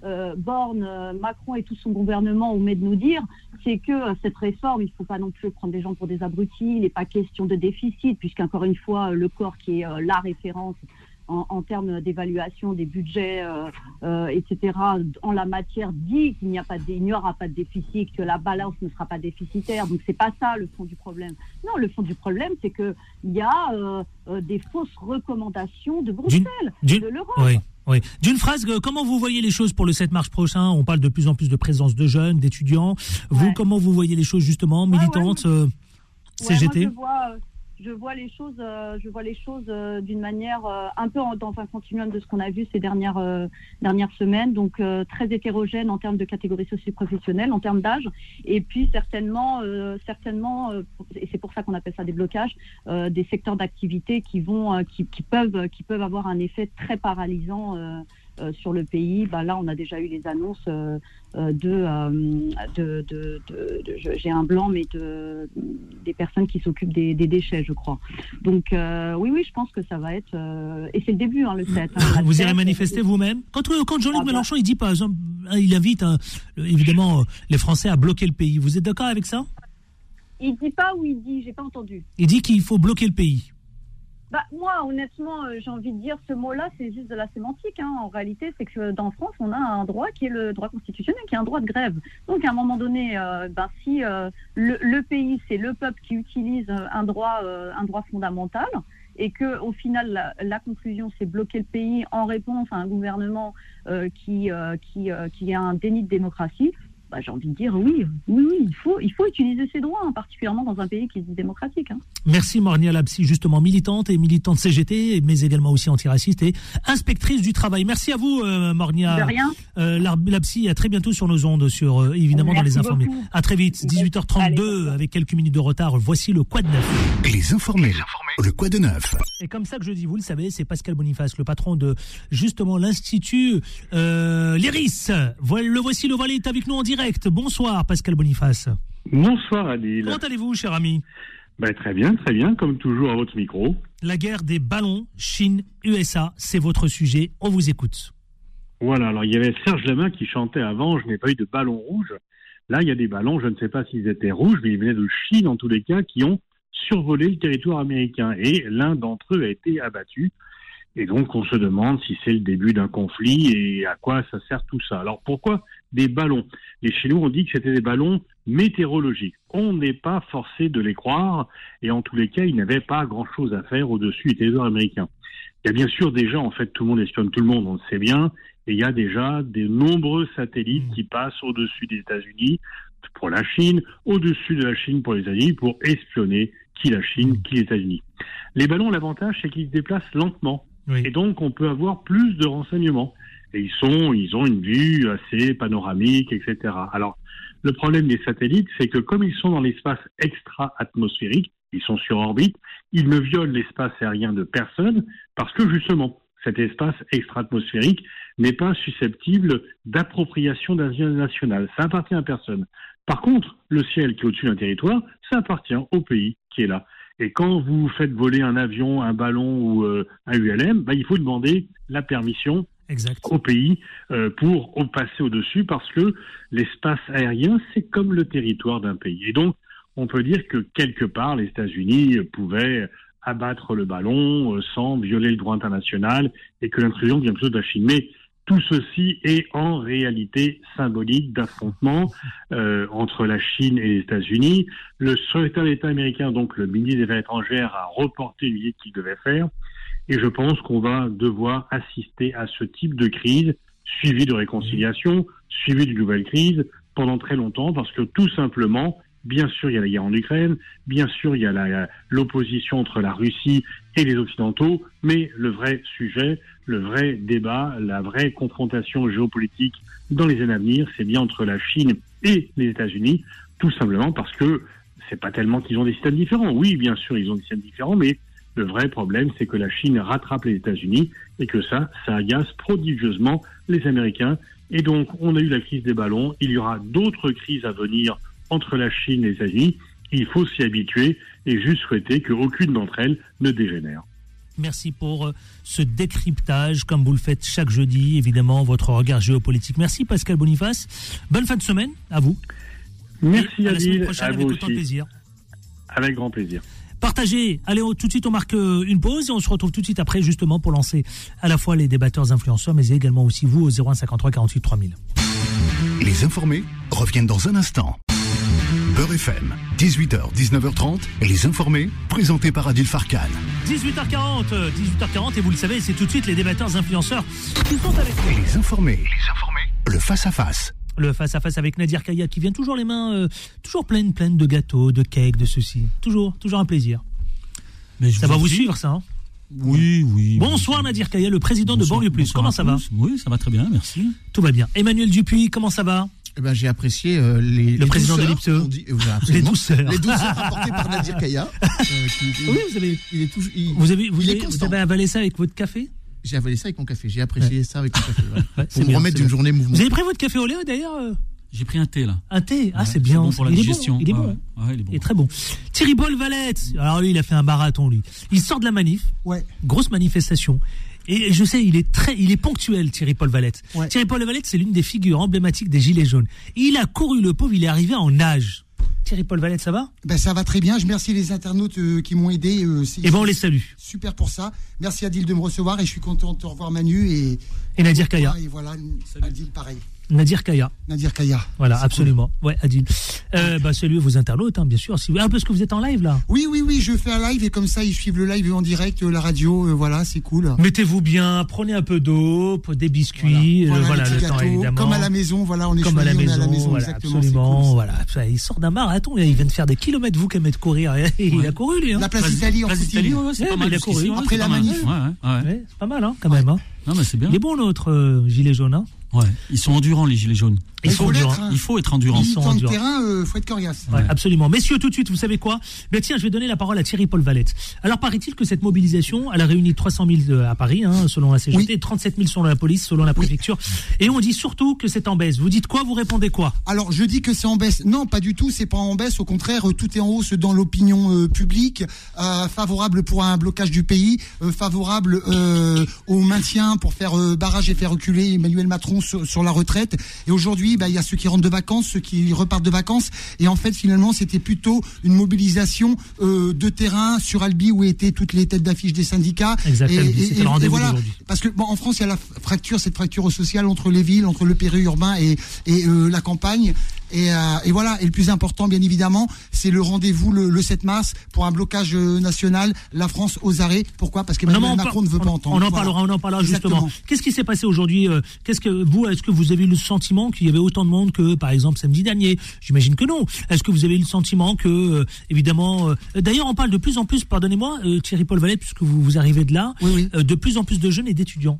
euh, Borne, Macron et tout son gouvernement omet de nous dire, c'est que cette réforme, il ne faut pas non plus prendre des gens pour des abrutis. Il n'est pas question de déficit, puisqu'encore une fois, le corps qui est la référence en, en termes d'évaluation des budgets, euh, euh, etc., en la matière, dit qu'il n'y a pas de, il n'y aura pas de déficit, que la balance ne sera pas déficitaire. Donc c'est pas ça le fond du problème. Non, le fond du problème, c'est que il y a euh, des fausses recommandations de Bruxelles, de l'Europe. Oui. Oui. D'une phrase, comment vous voyez les choses pour le 7 mars prochain? On parle de plus en plus de présence de jeunes, d'étudiants. Vous, comment vous voyez les choses justement, militantes, CGT je vois les choses, euh, je vois les choses euh, d'une manière euh, un peu dans un continuum de ce qu'on a vu ces dernières dernières semaines, donc très hétérogène en termes de catégories socio-professionnelles, en termes d'âge, et puis certainement, certainement, et c'est pour ça qu'on appelle ça des blocages, des secteurs d'activité qui vont, qui, qui, peuvent, qui peuvent avoir un effet très paralysant sur le pays, bah, là, on a déjà eu les annonces euh, euh, de, de, j'ai un blanc, mais de, des personnes qui s'occupent des, déchets, je crois. Donc, oui, oui, je pense que ça va être. et c'est le début, hein, le 7. Hein, vous irez manifester vous-même? Quand, quand Jean-Luc ah, bah. Mélenchon, il dit, par exemple, il invite évidemment les Français à bloquer le pays. Vous êtes d'accord avec ça? Il dit pas ou il dit J'ai pas entendu. Il dit qu'il faut bloquer le pays. Bah, moi, honnêtement, euh, j'ai envie de dire ce mot-là, c'est juste de la sémantique. Hein. En réalité, c'est que dans France, on a un droit qui est le droit constitutionnel, qui est un droit de grève. Donc, à un moment donné, euh, ben, si euh, le, pays, c'est le peuple qui utilise un droit, un droit fondamental, et que au final, la, la conclusion, c'est bloquer le pays en réponse à un gouvernement qui, qui, qui a un déni de démocratie, bah, j'ai envie de dire oui, oui, oui, il faut, il faut utiliser ses droits, hein, particulièrement dans un pays qui est démocratique. Hein. Merci Mornia Lapsi, justement militante et militante CGT, mais également aussi antiraciste et inspectrice du travail. Merci à vous euh, Mornia. De rien. Euh, Lapsi, à très bientôt sur nos ondes, sur euh, évidemment dans les informés. À très vite, 18h32 avec quelques minutes de retard. Voici le Quad Neuf. Les informés, le Quad Neuf. Et comme ça que je dis, vous le savez, c'est Pascal Boniface, le patron de justement l'institut euh, l'Iris. Le voici, le voilà est avec nous en direct. Bonsoir Pascal Boniface. Bonsoir Adil. Comment allez-vous cher ami? Ben, Très bien, très bien, comme toujours à votre micro. La guerre des ballons Chine-USA, c'est votre sujet, on vous écoute. Voilà, alors il y avait Serge Lamain qui chantait avant, je n'ai pas eu de ballon rouge. Là, il y a des ballons, je ne sais pas s'ils étaient rouges, mais ils venaient de Chine en tous les cas, qui ont survolé le territoire américain. Et l'un d'entre eux a été abattu. Et donc, on se demande si c'est le début d'un conflit et à quoi ça sert tout ça. Alors, pourquoi des ballons Les Chinois ont dit que c'était des ballons météorologiques. On n'est pas forcé de les croire, et en tous les cas, ils n'avaient pas grand-chose à faire au-dessus des territoires américains. Il y a bien sûr déjà, en fait, tout le monde espionne tout le monde, on le sait bien, et il y a déjà de nombreux satellites mmh. qui passent au-dessus des États-Unis pour la Chine, au-dessus de la Chine pour les États-Unis, pour espionner qui la Chine, mmh. qui les États-Unis. Les ballons, l'avantage, c'est qu'ils se déplacent lentement. Et donc, on peut avoir plus de renseignements. Et ils sont, ils ont une vue assez panoramique, etc. Alors, le problème des satellites, c'est que comme ils sont dans l'espace extra-atmosphérique, ils sont sur orbite, ils ne violent l'espace aérien de personne parce que justement, cet espace extra-atmosphérique n'est pas susceptible d'appropriation d'avion national. Ça appartient à personne. Par contre, le ciel qui est au-dessus d'un territoire, ça appartient au pays qui est là. Et quand vous faites voler un avion, un ballon ou euh, un ULM, bah, il faut demander la permission au pays euh, pour passer au-dessus parce que l'espace aérien, c'est comme le territoire d'un pays. Et donc, on peut dire que quelque part, les États-Unis pouvaient abattre le ballon euh, sans violer le droit international et que l'intrusion vient plutôt de la Chine. Mais tout ceci est en réalité symbolique d'affrontement euh, entre la Chine et les États-Unis. Le secrétaire d'État américain, donc le ministre des Affaires étrangères, a reporté une visite qu'il devait faire. Et je pense qu'on va devoir assister à ce type de crise, suivie de réconciliation, suivie d'une nouvelle crise, pendant très longtemps, parce que tout simplement, Bien sûr, il y a la guerre en Ukraine, bien sûr, il y a l'opposition entre la Russie et les Occidentaux, mais le vrai sujet, le vrai débat, la vraie confrontation géopolitique dans les années à venir, c'est bien entre la Chine et les États-Unis, tout simplement parce que c'est pas tellement qu'ils ont des systèmes différents. Oui, bien sûr, ils ont des systèmes différents, mais le vrai problème, c'est que la Chine rattrape les États-Unis et que ça, ça agace prodigieusement les Américains. Et donc, on a eu la crise des ballons. Il y aura d'autres crises à venir entre la Chine et les États-Unis. Il faut s'y habituer et juste souhaiter qu'aucune d'entre elles ne dégénère. Merci pour euh, ce décryptage, comme vous le faites chaque jeudi, évidemment, votre regard géopolitique. Merci Pascal Boniface. Bonne fin de semaine à vous. Merci à la semaine prochaine avec autant de plaisir. Avec grand plaisir. Partagez. Allez, tout de suite, on marque euh, une pause et on se retrouve tout de suite après, justement, pour lancer à la fois les débatteurs influenceurs, mais également aussi vous au 0153 48 3000. Les informés reviennent dans un instant. Beurre FM, 18h, 19h30, et les informés, présentés par Adil Farkan. 18h40, 18h40, et vous le savez, c'est tout de suite les débatteurs influenceurs qui sont avec nous. Et les informés, les informés, le face-à-face. Le face-à-face avec Nadir Kaya qui vient toujours les mains, euh, toujours pleines, pleines de gâteaux, de cakes, de ceci. Toujours, toujours un plaisir. Mais je Ça va vous suivre, ça hein? Oui, oui. Bonsoir Nadir Kaya, le président de Bonsoir- Banlieue Plus. Comment ça va? Oui, ça va très bien, merci. Tout va bien. Emmanuel Dupuis, comment ça va? Eh ben, j'ai apprécié euh, les, les président de douceurs, l'IPSE. on dit- euh. Les douceurs. Les douceurs apportées par Nadir Kaya. euh, qui- Oui, vous avez, il est toujours, il- vous avez, vous il est avez, vous constant. avez avalé ça avec votre café? J'ai avalé ça avec mon café. J'ai apprécié ça avec mon café. Ouais, c'est Pour me bien, remettre d'une journée mouvement. Vous avez pris votre café au lait d'ailleurs euh, J'ai pris un thé là. Un thé Ah, Ouais, c'est bien. bon pour la il est bon. Il est bon. ouais. Ouais, il est bon. Il est très bon. Thierry Paul Valette. Alors lui, il a fait un marathon, lui. Il sort de la manif. Ouais. Grosse manifestation. Et je sais, il est très, il est ponctuel, Thierry Paul Valette. Ouais. Thierry Paul Valette, c'est l'une des figures emblématiques des Gilets jaunes. Il a couru le pauvre, il est arrivé en nage. Thierry Paul Valette, ça va? Ben, ça va très bien. Je remercie les internautes euh, qui m'ont aidé. euh, c'est- Eh ben, on les salue. Super pour ça. Merci Adil de me recevoir et je suis content de te revoir Manu et, Et Nadir Kaya. et voilà Adil pareil. Nadir Kaya. Nadir Kaya. Voilà, absolument. Ouais, Adil. Euh, bah, saluez vos internautes, hein, bien sûr. Si vous... Ah, parce que vous êtes en live, là. cool. Oui, oui, oui, je fais un live et comme ça ils suivent le live en direct, euh, la radio, euh, voilà, c'est cool. Mettez-vous bien, prenez un peu d'eau, des biscuits, euh, voilà, les le temps, évidemment. comme à la maison, voilà, on est comme à la choyés, on est maison, voilà, exactement. absolument, cool, voilà. Ça, Il sort d'un marathon, il vient de faire des kilomètres, vous qui aimez de courir, il Ouais. a couru lui. Hein. La place d'Italie en Place ouais, ouais, c'est Ouais, pas mais mal. il a couru. Après c'est la pas mal. manif. C'est pas mal hein, quand même. Hein. Non, mais c'est bien. Il est bon notre euh, gilet jaune. Ouais. Ils sont endurants, les gilets jaunes. Ils Il sont faut l'être, hein. Il faut être endurant. Ils sont endurants. terrain, euh, faut être coriace. Ouais, absolument. Messieurs, tout de suite, vous savez quoi? Ben tiens, je vais donner la parole à Thierry Paul Valette. Alors, paraît-il que cette mobilisation, elle a réuni 300 000 de- à Paris, hein, selon la CGT, Oui. et 37 000 selon la police, selon la préfecture. Et on dit surtout que c'est en baisse. Vous dites quoi? Vous répondez quoi? Alors je dis que c'est en baisse. Non, pas du tout. C'est pas en baisse. Au contraire, euh, tout est en hausse dans l'opinion euh, publique, euh, favorable pour un blocage du pays, euh, favorable euh, au maintien pour faire euh, barrage et faire reculer Emmanuel Macron sur, sur la retraite. Et aujourd'hui, bah, il y a ceux qui rentrent de vacances, ceux qui repartent de vacances. Et en fait, finalement, c'était plutôt une mobilisation euh, de terrain sur Albi où étaient toutes les têtes d'affiche des syndicats. Exact, Et- voilà. Parce que bon, en France, il y a la fracture, cette fracture sociale entre les villes, entre le périurbain et, et euh, la campagne. Et, euh, et voilà. Et le plus important, bien évidemment, c'est le rendez-vous le, le 7 mars pour un blocage euh, national. La France aux arrêts. Pourquoi? Parce qu'Emmanuel on Macron ne veut pas entendre. On en Voilà. parlera, on en parlera justement. Qu'est-ce qui s'est passé aujourd'hui euh, Qu'est-ce que vous, est-ce que vous avez eu le sentiment qu'il y avait autant de monde que, par exemple, samedi dernier? J'imagine que non. Est-ce que vous avez eu le sentiment que, euh, évidemment, euh, d'ailleurs, on parle de plus en plus, pardonnez-moi, euh, Thierry Paul Valette, puisque vous, vous arrivez de là, Oui, oui. de plus en plus de jeunes et d'étudiants.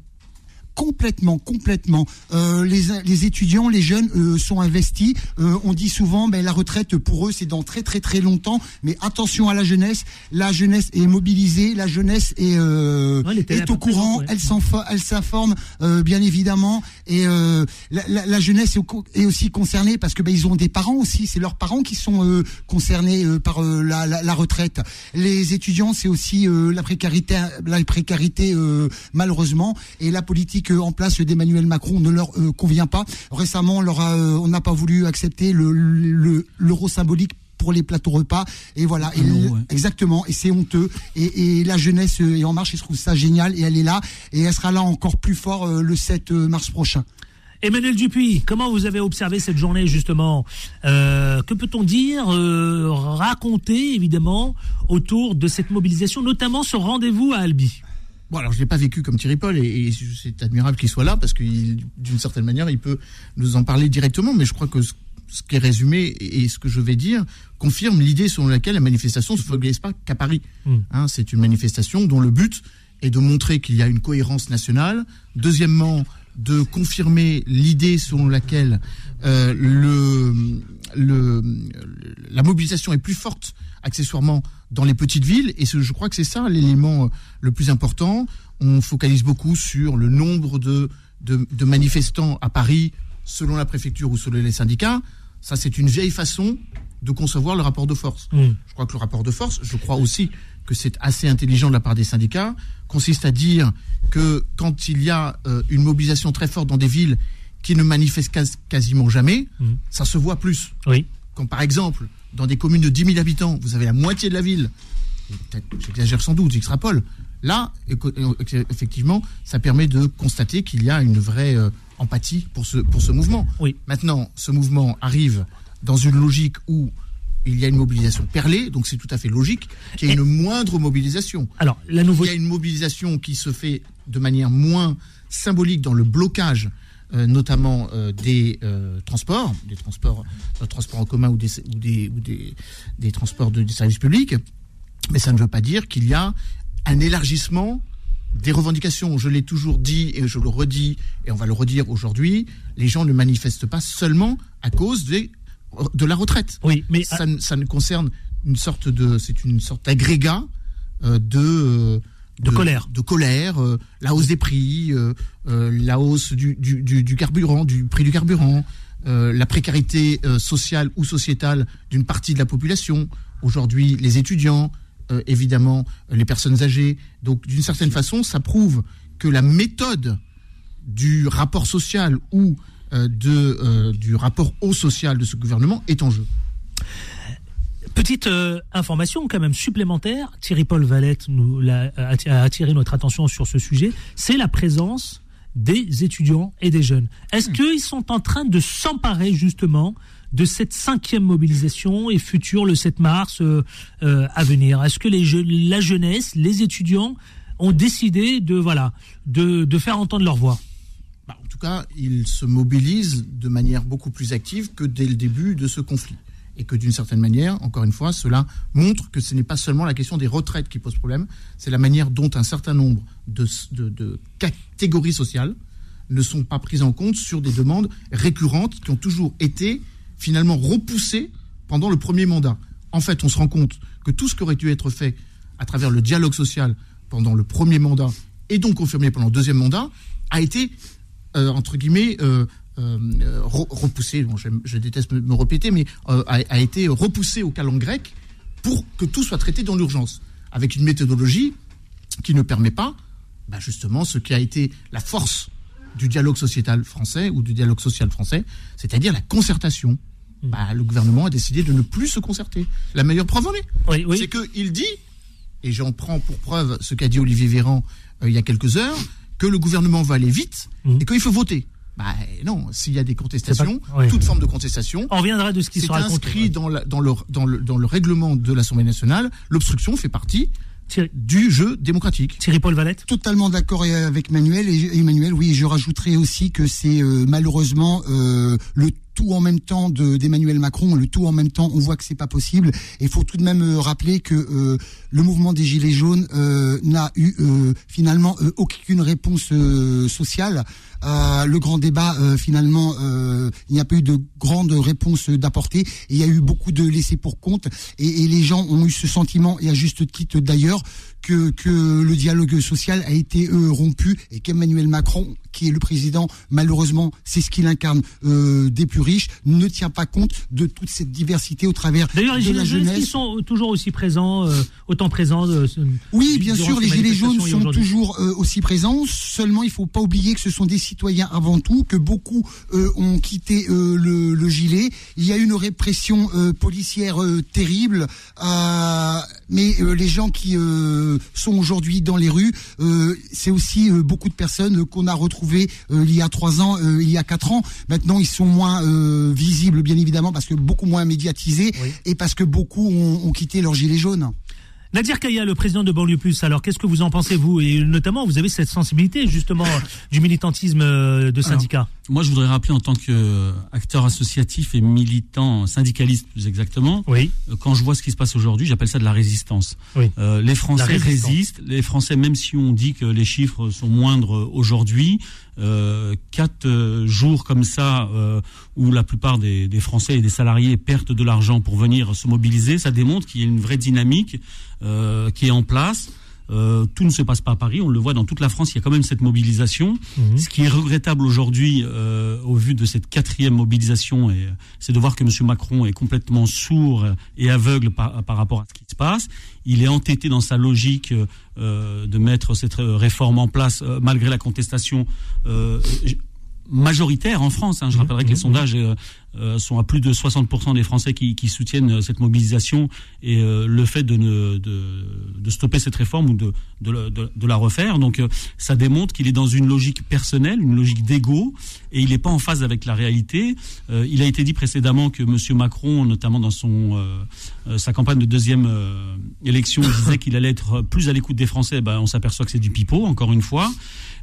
Complètement, complètement. Euh, les, les étudiants, les jeunes euh, sont investis. Euh, on dit souvent, ben, la retraite pour eux, c'est dans très très très longtemps. Mais attention à la jeunesse. La jeunesse est mobilisée, la jeunesse est, Ouais, est au courant. présente, ouais. Elle s'info- elle s'informe, bien évidemment. Et la, la- la jeunesse est, aussi concernée parce que ben, ils ont des parents aussi. C'est leurs parents qui sont concernés par la, la, retraite. Les étudiants, c'est aussi la précarité, la précarité malheureusement. Et la politique en place d'Emmanuel Macron ne leur euh, convient pas. Récemment, on, leur a, euh, on n'a pas voulu accepter le- le- l'euro symbolique pour les plateaux repas. Et voilà. Et ouais. exactement. Et c'est honteux. Et, et la jeunesse euh, est en marche. Et je trouve ça génial. Et elle est là. Et elle sera là encore plus fort le 7 mars prochain. Emmanuel Dupuis, comment vous avez observé cette journée justement Euh, Que peut-on dire, euh, raconter évidemment autour de cette mobilisation, notamment ce rendez-vous à Albi? Bon, alors je l'ai pas vécu comme Thierry Paul et, et c'est admirable qu'il soit là parce que d'une certaine manière, il peut nous en parler directement. Mais je crois que ce, ce qui est résumé et, et ce que je vais dire confirme l'idée selon laquelle la manifestation ne se focalise pas qu'à Paris. Mm. Hein, c'est une manifestation dont le but est de montrer qu'il y a une cohérence nationale. Deuxièmement, de confirmer l'idée selon laquelle euh, le, le, la mobilisation est plus forte accessoirement dans les petites villes et je crois que c'est ça l'élément euh, le plus important. On focalise beaucoup sur le nombre de, de, de manifestants à Paris selon la préfecture ou selon les syndicats. Ça, c'est une vieille façon de concevoir le rapport de force. Mm. Je crois que le rapport de force, je crois aussi que c'est assez intelligent de la part des syndicats, consiste à dire que quand il y a euh, une mobilisation très forte dans des villes qui ne manifestent quas- quasiment jamais, Mhm. ça se voit plus. Oui. Quand par exemple, dans des communes de 10 000 habitants, vous avez la moitié de la ville, j'exagère sans doute, j'extrapole, là, euh, effectivement, ça permet de constater qu'il y a une vraie euh, empathie pour ce, pour ce mouvement. Oui. Maintenant, ce mouvement arrive dans une logique où il y a une mobilisation perlée, donc c'est tout à fait logique qu'il y ait Et- une moindre mobilisation. Alors, la Il y a une mobilisation qui se fait de manière moins symbolique dans le blocage, euh, notamment euh, des euh, transports, des transports, transports en commun ou des, ou des, ou des, des transports de, des services publics. Mais ça ne veut pas dire qu'il y a un élargissement des revendications. Je l'ai toujours dit et je le redis et on va le redire aujourd'hui. Les gens ne manifestent pas seulement à cause des, de la retraite Oui, mais ça, ne- ça ne concerne une sorte de, c'est une sorte d'agrégat euh, de, De colère. de colère, euh, la hausse des prix, euh, euh, la hausse du, du, du, du carburant, du prix du carburant, la précarité sociale ou sociétale d'une partie de la population. Aujourd'hui, les étudiants, évidemment, les personnes âgées. Donc, d'une certaine façon, ça prouve que la méthode du rapport social ou de, du rapport au social de ce gouvernement est en jeu. Petite euh, information quand même supplémentaire, Thierry Paul Valette nous l'a- a, a attiré notre attention sur ce sujet, c'est la présence des étudiants et des jeunes. Est-ce qu'ils sont en train de s'emparer justement de cette cinquième mobilisation et future le 7 mars euh, euh, à venir? Est-ce que les je- la jeunesse, les étudiants ont décidé de voilà de, de faire entendre leur voix? Bah, en tout cas, ils se mobilisent de manière beaucoup plus active que dès le début de ce conflit. Et que d'une certaine manière, encore une fois, cela montre que ce n'est pas seulement la question des retraites qui pose problème, c'est la manière dont un certain nombre de, catégories sociales ne sont pas prises en compte sur des demandes récurrentes qui ont toujours été finalement repoussées pendant le premier mandat. En fait, on se rend compte que tout ce qui aurait dû être fait à travers le dialogue social pendant le premier mandat et donc confirmé pendant le deuxième mandat a été euh, entre guillemets, euh, repoussé, bon, je, déteste me, me répéter, mais euh, a, a été repoussé au calendrier grec pour que tout soit traité dans l'urgence, avec une méthodologie qui ne permet pas, bah, justement, ce qui a été la force du dialogue sociétal français ou du dialogue social français, c'est-à-dire la concertation. Bah, le gouvernement a décidé de ne plus se concerter. La meilleure preuve en est. Oui, oui. C'est qu'il dit, et j'en prends pour preuve ce qu'a dit Olivier Véran euh, il y a quelques heures, que le gouvernement va aller vite Mhm. et qu'il faut voter. Bah non, s'il y a des contestations, C'est pas- ouais. toute forme de contestation, On reviendra de ce qui c'est sera inscrit dans, la- dans, le, dans, le, dans le règlement de l'Assemblée nationale. L'obstruction fait partie Thierry, du jeu démocratique. Thierry Paul Valette Totalement d'accord avec Manuel et Emmanuel. Oui, et je rajouterai aussi que c'est euh, malheureusement euh, le tout en même temps de d'Emmanuel Macron, le tout en même temps. On voit que c'est pas possible. Il faut tout de même euh, rappeler que euh, le mouvement des gilets jaunes euh, n'a eu finalement aucune réponse sociale. Le grand débat, finalement, il n'y a pas eu de grande réponse d'apporter. Il y a eu beaucoup de laissés pour compte. Et, et les gens ont eu ce sentiment, et à juste titre d'ailleurs, que, que le dialogue social a été euh, rompu et qu'Emmanuel Macron, qui est le président, malheureusement, c'est ce qu'il incarne, euh, des plus riches, ne tient pas compte de toute cette diversité au travers D'ailleurs, les de la gilets jaunes, est-ce qu'ils jeunesse. sont toujours aussi présents, euh, autant présents euh, ce- Oui, bien sûr, les gilets jaunes sont toujours euh, aussi présents. Seulement, il faut pas oublier que ce sont des citoyens avant tout, que beaucoup euh, ont quitté euh, le, le gilet. Il y a une répression euh, policière euh, terrible, euh, mais euh, les gens qui euh, sont aujourd'hui dans les rues, euh, c'est aussi euh, beaucoup de personnes qu'on a retrouvées euh, il y a trois ans, euh, il y a quatre ans. Maintenant, ils sont moins euh, visibles, bien évidemment, parce que beaucoup moins médiatisés Oui. et parce que beaucoup ont, ont quitté leur gilet jaune. Nadir Kaya, le président de Banlieue Plus, alors qu'est-ce que vous en pensez, vous? Et notamment, vous avez cette sensibilité, justement, du militantisme euh, de syndicat. Moi, je voudrais rappeler en tant qu'acteur associatif et militant, syndicaliste plus exactement, Oui. euh, quand je vois ce qui se passe aujourd'hui, j'appelle ça de la résistance. Oui. Euh, les Français résistent. Les Français, même si on dit que les chiffres sont moindres aujourd'hui, euh, quatre jours comme ça, euh, où la plupart des, des Français et des salariés perdent de l'argent pour venir se mobiliser, ça démontre qu'il y a une vraie dynamique euh, qui est en place. Euh, tout ne se passe pas à Paris, on le voit dans toute la France, il y a quand même cette mobilisation. Mhm. Ce qui est regrettable aujourd'hui, euh, au vu de cette quatrième mobilisation, et, euh, c'est de voir que M. Macron est complètement sourd et aveugle par, par rapport à ce qui se passe. Il est entêté dans sa logique euh, de mettre cette euh, réforme en place, euh, malgré la contestation. Majoritaire en France. Hein. Je Mmh. rappellerai que les sondages euh, euh, sont à plus de 60% des Français qui, qui soutiennent euh, cette mobilisation et euh, le fait de, ne, de, de stopper cette réforme ou de, de, de- de la refaire. Donc euh, ça démontre qu'il est dans une logique personnelle, une logique d'ego, et il n'est pas en phase avec la réalité. Euh, il a été dit précédemment que M. Macron, notamment dans son euh, euh, sa campagne de deuxième euh, élection, disait qu'il allait être plus à l'écoute des Français. Ben, on s'aperçoit que c'est du pipeau, encore une fois.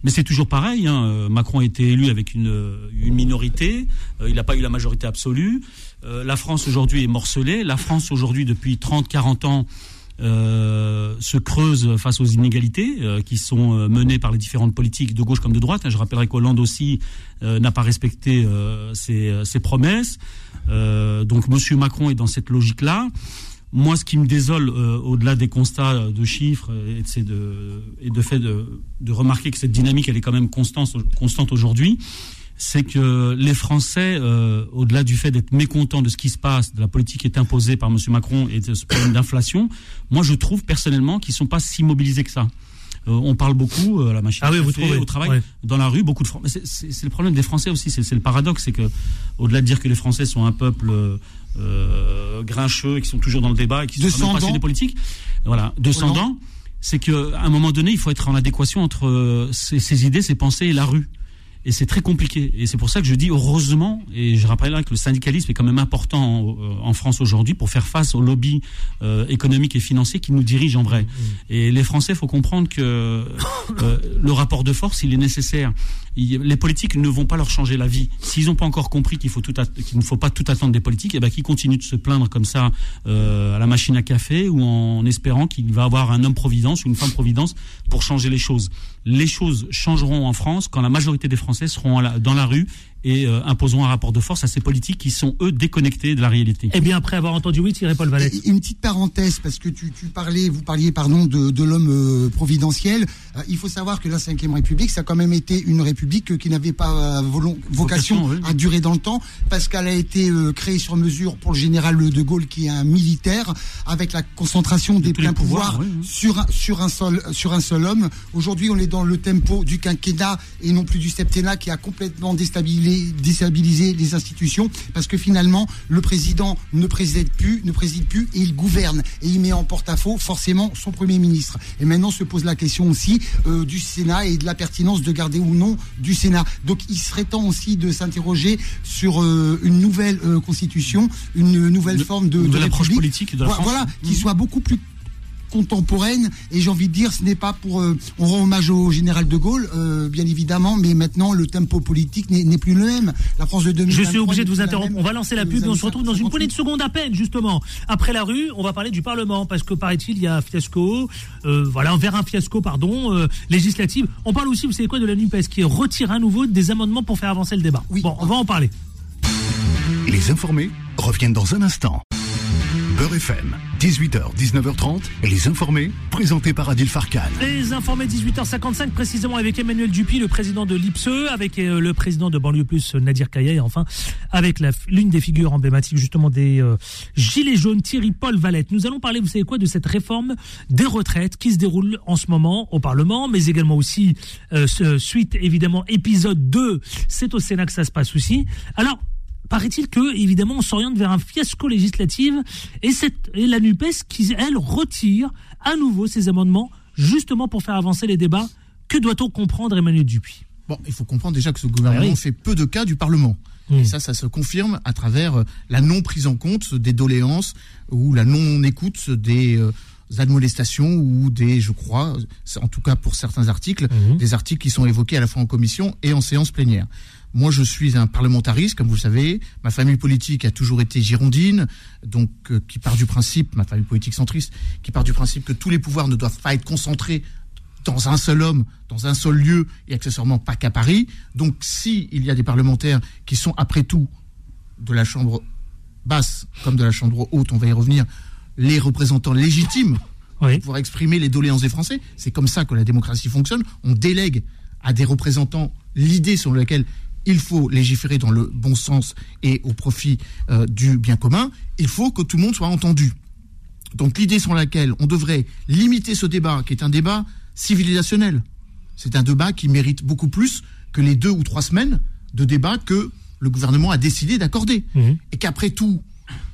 Mais c'est toujours pareil. Hein. Euh, Macron a été élu avec une, une minorité. Il n'a pas eu la majorité absolue. La France aujourd'hui est morcelée. La France aujourd'hui, depuis 30-40 ans, euh, se creuse face aux inégalités euh, qui sont euh, menées par les différentes politiques de gauche comme de droite. Je rappellerai qu'Hollande aussi euh, n'a pas respecté euh, ses, ses promesses. Donc Monsieur Macron est dans cette logique-là. Moi, ce qui me désole, au-delà des constats de chiffres et de, et de fait de, de remarquer que cette dynamique, elle est quand même constante, constante aujourd'hui, c'est que les Français, euh, au-delà du fait d'être mécontents de ce qui se passe, de la politique qui est imposée par M. Macron et de ce problème d'inflation, moi, je trouve personnellement qu'ils sont pas si mobilisés que ça. Euh, on parle beaucoup euh, la machine Ah oui, vous trouvez au travail, Ouais. dans la rue, beaucoup de Français. C'est le problème des Français aussi, c'est le paradoxe, c'est que au-delà de dire que les Français sont un peuple euh, grincheux, et qui sont toujours dans le débat, et qui sont passés des politiques, voilà, descendants, c'est qu'à un moment donné, il faut être en adéquation entre ses, ses idées, ses pensées et la rue. Et c'est très compliqué. Et c'est pour ça que je dis heureusement, et je rappelle là que le syndicalisme est quand même important en, euh, en France aujourd'hui pour faire face aux lobbies euh, économiques et financiers qui nous dirigent en vrai. Et les Français, faut comprendre que euh, le rapport de force, il est nécessaire. Les politiques ne vont pas leur changer la vie. S'ils n'ont pas encore compris qu'il ne faut pas tout attendre des politiques, et ben qu'ils continuent de se plaindre comme ça euh, à la machine à café ou en espérant qu'il va avoir un homme providence ou une femme providence pour changer les choses. Les choses changeront en France quand la majorité des Français seront dans la rue et euh, imposeront un rapport de force à ces politiques qui sont eux déconnectés de la réalité. Eh bien, après avoir entendu oui, Thierry Paul Valette. Et Une petite parenthèse, parce que tu, tu parlais, vous parliez, pardon, de, de l'homme euh, providentiel. Euh, il faut savoir que la Ve République, ça a quand même été une république qui n'avait pas euh, volon- vocation, Vocation, oui. à durer dans le temps, parce qu'elle a été euh, créée sur mesure pour le général de Gaulle, qui est un militaire, avec la concentration des pleins pouvoirs, pouvoirs oui, oui. sur un, sur un seul sur un seul homme. Aujourd'hui, on est dans le tempo du quinquennat et non plus du septennat qui a complètement déstabilisé, déstabilisé les institutions parce que finalement le président ne préside plus, ne préside plus et il gouverne et il met en porte-à-faux forcément son premier ministre. Et maintenant se pose la question aussi euh, du Sénat et de la pertinence de garder ou non du Sénat. Donc il serait temps aussi de s'interroger sur euh, une nouvelle euh, constitution, une nouvelle forme de, de politique de la Voilà, France. voilà, qui Mhm. soit beaucoup plus contemporaine et j'ai envie de dire ce n'est pas pour euh, on rend hommage au général de Gaulle euh, bien évidemment mais maintenant le tempo politique n'est plus le même la France de 2023 Je suis obligé de vous interrompre. On va lancer la pub et on se retrouve dans une 50, poignée de secondes à peine, justement. Après la rue, on va parler du Parlement parce que paraît-il, il y a un fiasco. Euh, voilà, vers un fiasco, pardon, euh, législatif. On parle aussi, vous savez quoi, de la NUPES qui retire à nouveau des amendements pour faire avancer le débat. Oui. Bon, on va en parler. Les informés reviennent dans un instant. FM, 18h, 19h30, les informés, présentés par Adil Farkan. Les informés 18h55 précisément avec Emmanuel Dupuis, le président de l'IPSE, avec euh, le président de Banlieue Plus Nadir Kaya et enfin avec l'une des figures emblématiques justement des euh, Gilets jaunes, Thierry Paul Valette. Nous allons parler, vous savez quoi, de cette réforme des retraites qui se déroule en ce moment au Parlement, mais également aussi euh, suite évidemment épisode 2, c'est au Sénat que ça se passe aussi. Alors paraît-il que, évidemment, on s'oriente vers un fiasco législatif et, cette, et la NUPES qui, elle, retire à nouveau ces amendements justement pour faire avancer les débats. Que doit-on comprendre, Emmanuel Dupuis? Bon, il faut comprendre déjà que ce gouvernement Ah oui. fait peu de cas du Parlement. Mm. Et ça, ça se confirme à travers euh, la non prise en compte des doléances ou la non écoute des euh, admonestations ou des, je crois, en tout cas pour certains articles, Mhm. des articles qui sont évoqués à la fois en commission et en séance plénière. Moi, je suis un parlementariste, comme vous le savez. Ma famille politique a toujours été girondine, donc euh, qui part du principe, ma famille politique centriste, qui part du principe que tous les pouvoirs ne doivent pas être concentrés dans un seul homme, dans un seul lieu, et accessoirement pas qu'à Paris. Donc, si il y a des parlementaires qui sont après tout de la chambre basse comme de la chambre haute, on va y revenir, les représentants légitimes Oui. pour exprimer les doléances des Français. C'est comme ça que la démocratie fonctionne. On délègue à des représentants l'idée sur laquelle il faut légiférer dans le bon sens et au profit euh, du bien commun. Il faut que tout le monde soit entendu. Donc l'idée sur laquelle on devrait limiter ce débat, qui est un débat civilisationnel, c'est un débat qui mérite beaucoup plus que les deux ou trois semaines de débat que le gouvernement a décidé d'accorder. Mhm. Et qu'après tout,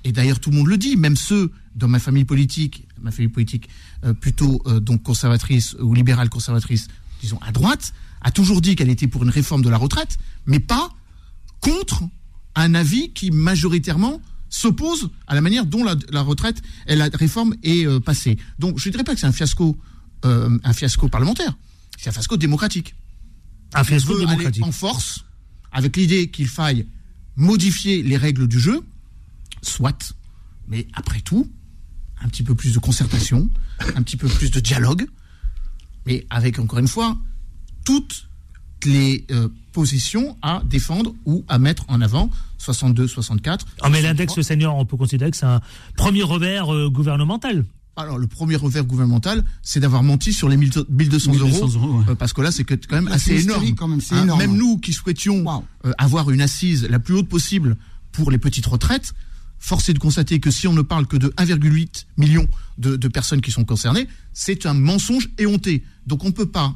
et d'ailleurs tout le monde le dit, même ceux dans ma famille politique, ma famille politique euh, plutôt euh, donc conservatrice ou libérale conservatrice, disons à droite, a toujours dit qu'elle était pour une réforme de la retraite, mais pas contre un avis qui majoritairement s'oppose à la manière dont la, la retraite et la réforme est euh, passée. Donc je ne dirais pas que c'est un fiasco, euh, un fiasco parlementaire, c'est un fiasco démocratique. Un fiasco aller démocratique. en force avec l'idée qu'il faille modifier les règles du jeu, soit, mais après tout, un petit peu plus de concertation, un petit peu plus de dialogue, mais avec encore une fois toutes les euh, positions à défendre ou à mettre en avant 62, 64. Ah, mais l'index senior, on peut considérer que c'est un premier revers euh, gouvernemental. Alors, le premier revers gouvernemental, c'est d'avoir menti sur les 1000 1200 euros, 1200 euros, ouais. euh, parce que là, c'est quand même Là, assez énorme. quand même, Hein, énorme. Même nous qui souhaitions Wow. euh, avoir une assise la plus haute possible pour les petites retraites, force est de constater que si on ne parle que de 1,8 million de, de personnes qui sont concernées, c'est un mensonge éhonté. Donc, on ne peut pas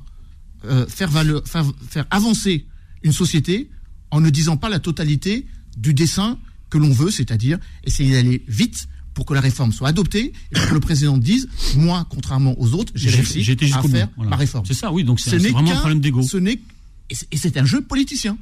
euh, faire, valeur, faire, faire avancer une société en ne disant pas la totalité du dessin que l'on veut, c'est-à-dire essayer d'aller vite pour que la réforme soit adoptée et pour que le président dise moi, contrairement aux autres, j'ai réussi à bout, faire voilà. ma réforme. C'est ça, oui, donc c'est Ce vraiment un problème d'ego. Ce n'est et c'est- et c'est un jeu politicien.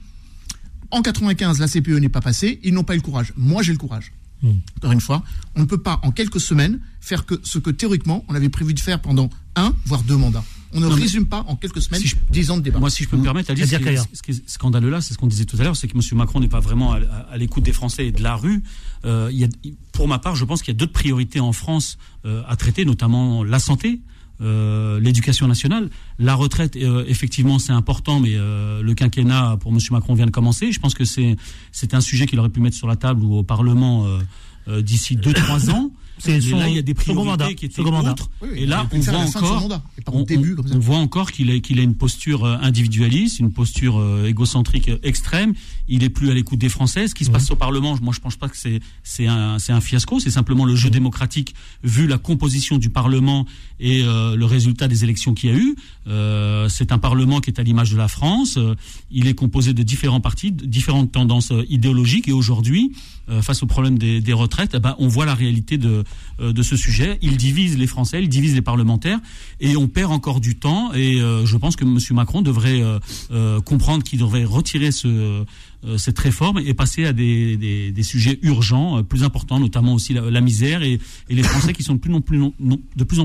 En 95, la CPE n'est pas passée, ils n'ont pas eu le courage. Moi, j'ai le courage. Hmm. Encore une fois, on ne peut pas en quelques semaines faire que ce que théoriquement on avait prévu de faire pendant un voire deux mandats. On ne Non, mais- résume pas en quelques semaines Si je- dix ans de débat. Moi, si je peux me permettre, Alice, ce qui, est, ce qui est scandaleux là, c'est ce qu'on disait tout à l'heure, c'est que M. Macron n'est pas vraiment à, à- à l'écoute des Français et de la rue. Euh, il y a, pour ma part, je pense qu'il y a d'autres priorités en France euh, à traiter, notamment la santé. euh, l'éducation nationale, la retraite, euh, effectivement, c'est important, mais euh, le quinquennat pour M. Macron vient de commencer. Je pense que c'est c'est un sujet qu'il aurait pu mettre sur la table ou au Parlement euh, euh, d'ici deux trois ans. C'est son- là, il y a des second priorités mandat, qui étaient second mandat. autres. Oui, oui, et là, on voit encore, mandat, et pas au on, début, on- comme ça. on voit encore qu'il a, qu'il a une posture euh, individualiste, une posture euh, égocentrique euh, extrême. Il est plus à l'écoute des Français. Ce qui se passe au Parlement, moi, je pense pas que c'est c'est un c'est un fiasco. C'est simplement le jeu démocratique vu la composition du Parlement et euh, le résultat des élections qu'il y a eu. Euh, c'est un Parlement qui est à l'image de la France. Euh, il est composé de différents partis, de différentes tendances euh, idéologiques. Et aujourd'hui, euh, face au problème des, des retraites, eh ben, on voit la réalité de, de ce sujet. Il divise les Français, il divise les parlementaires, et on perd encore du temps. Et euh, je pense que M. Macron devrait euh, euh, comprendre qu'il devrait retirer ce, euh, cette réforme et passer à des, des, sujets urgents, euh, plus importants, notamment aussi la, misère et, les Français qui sont de plus, en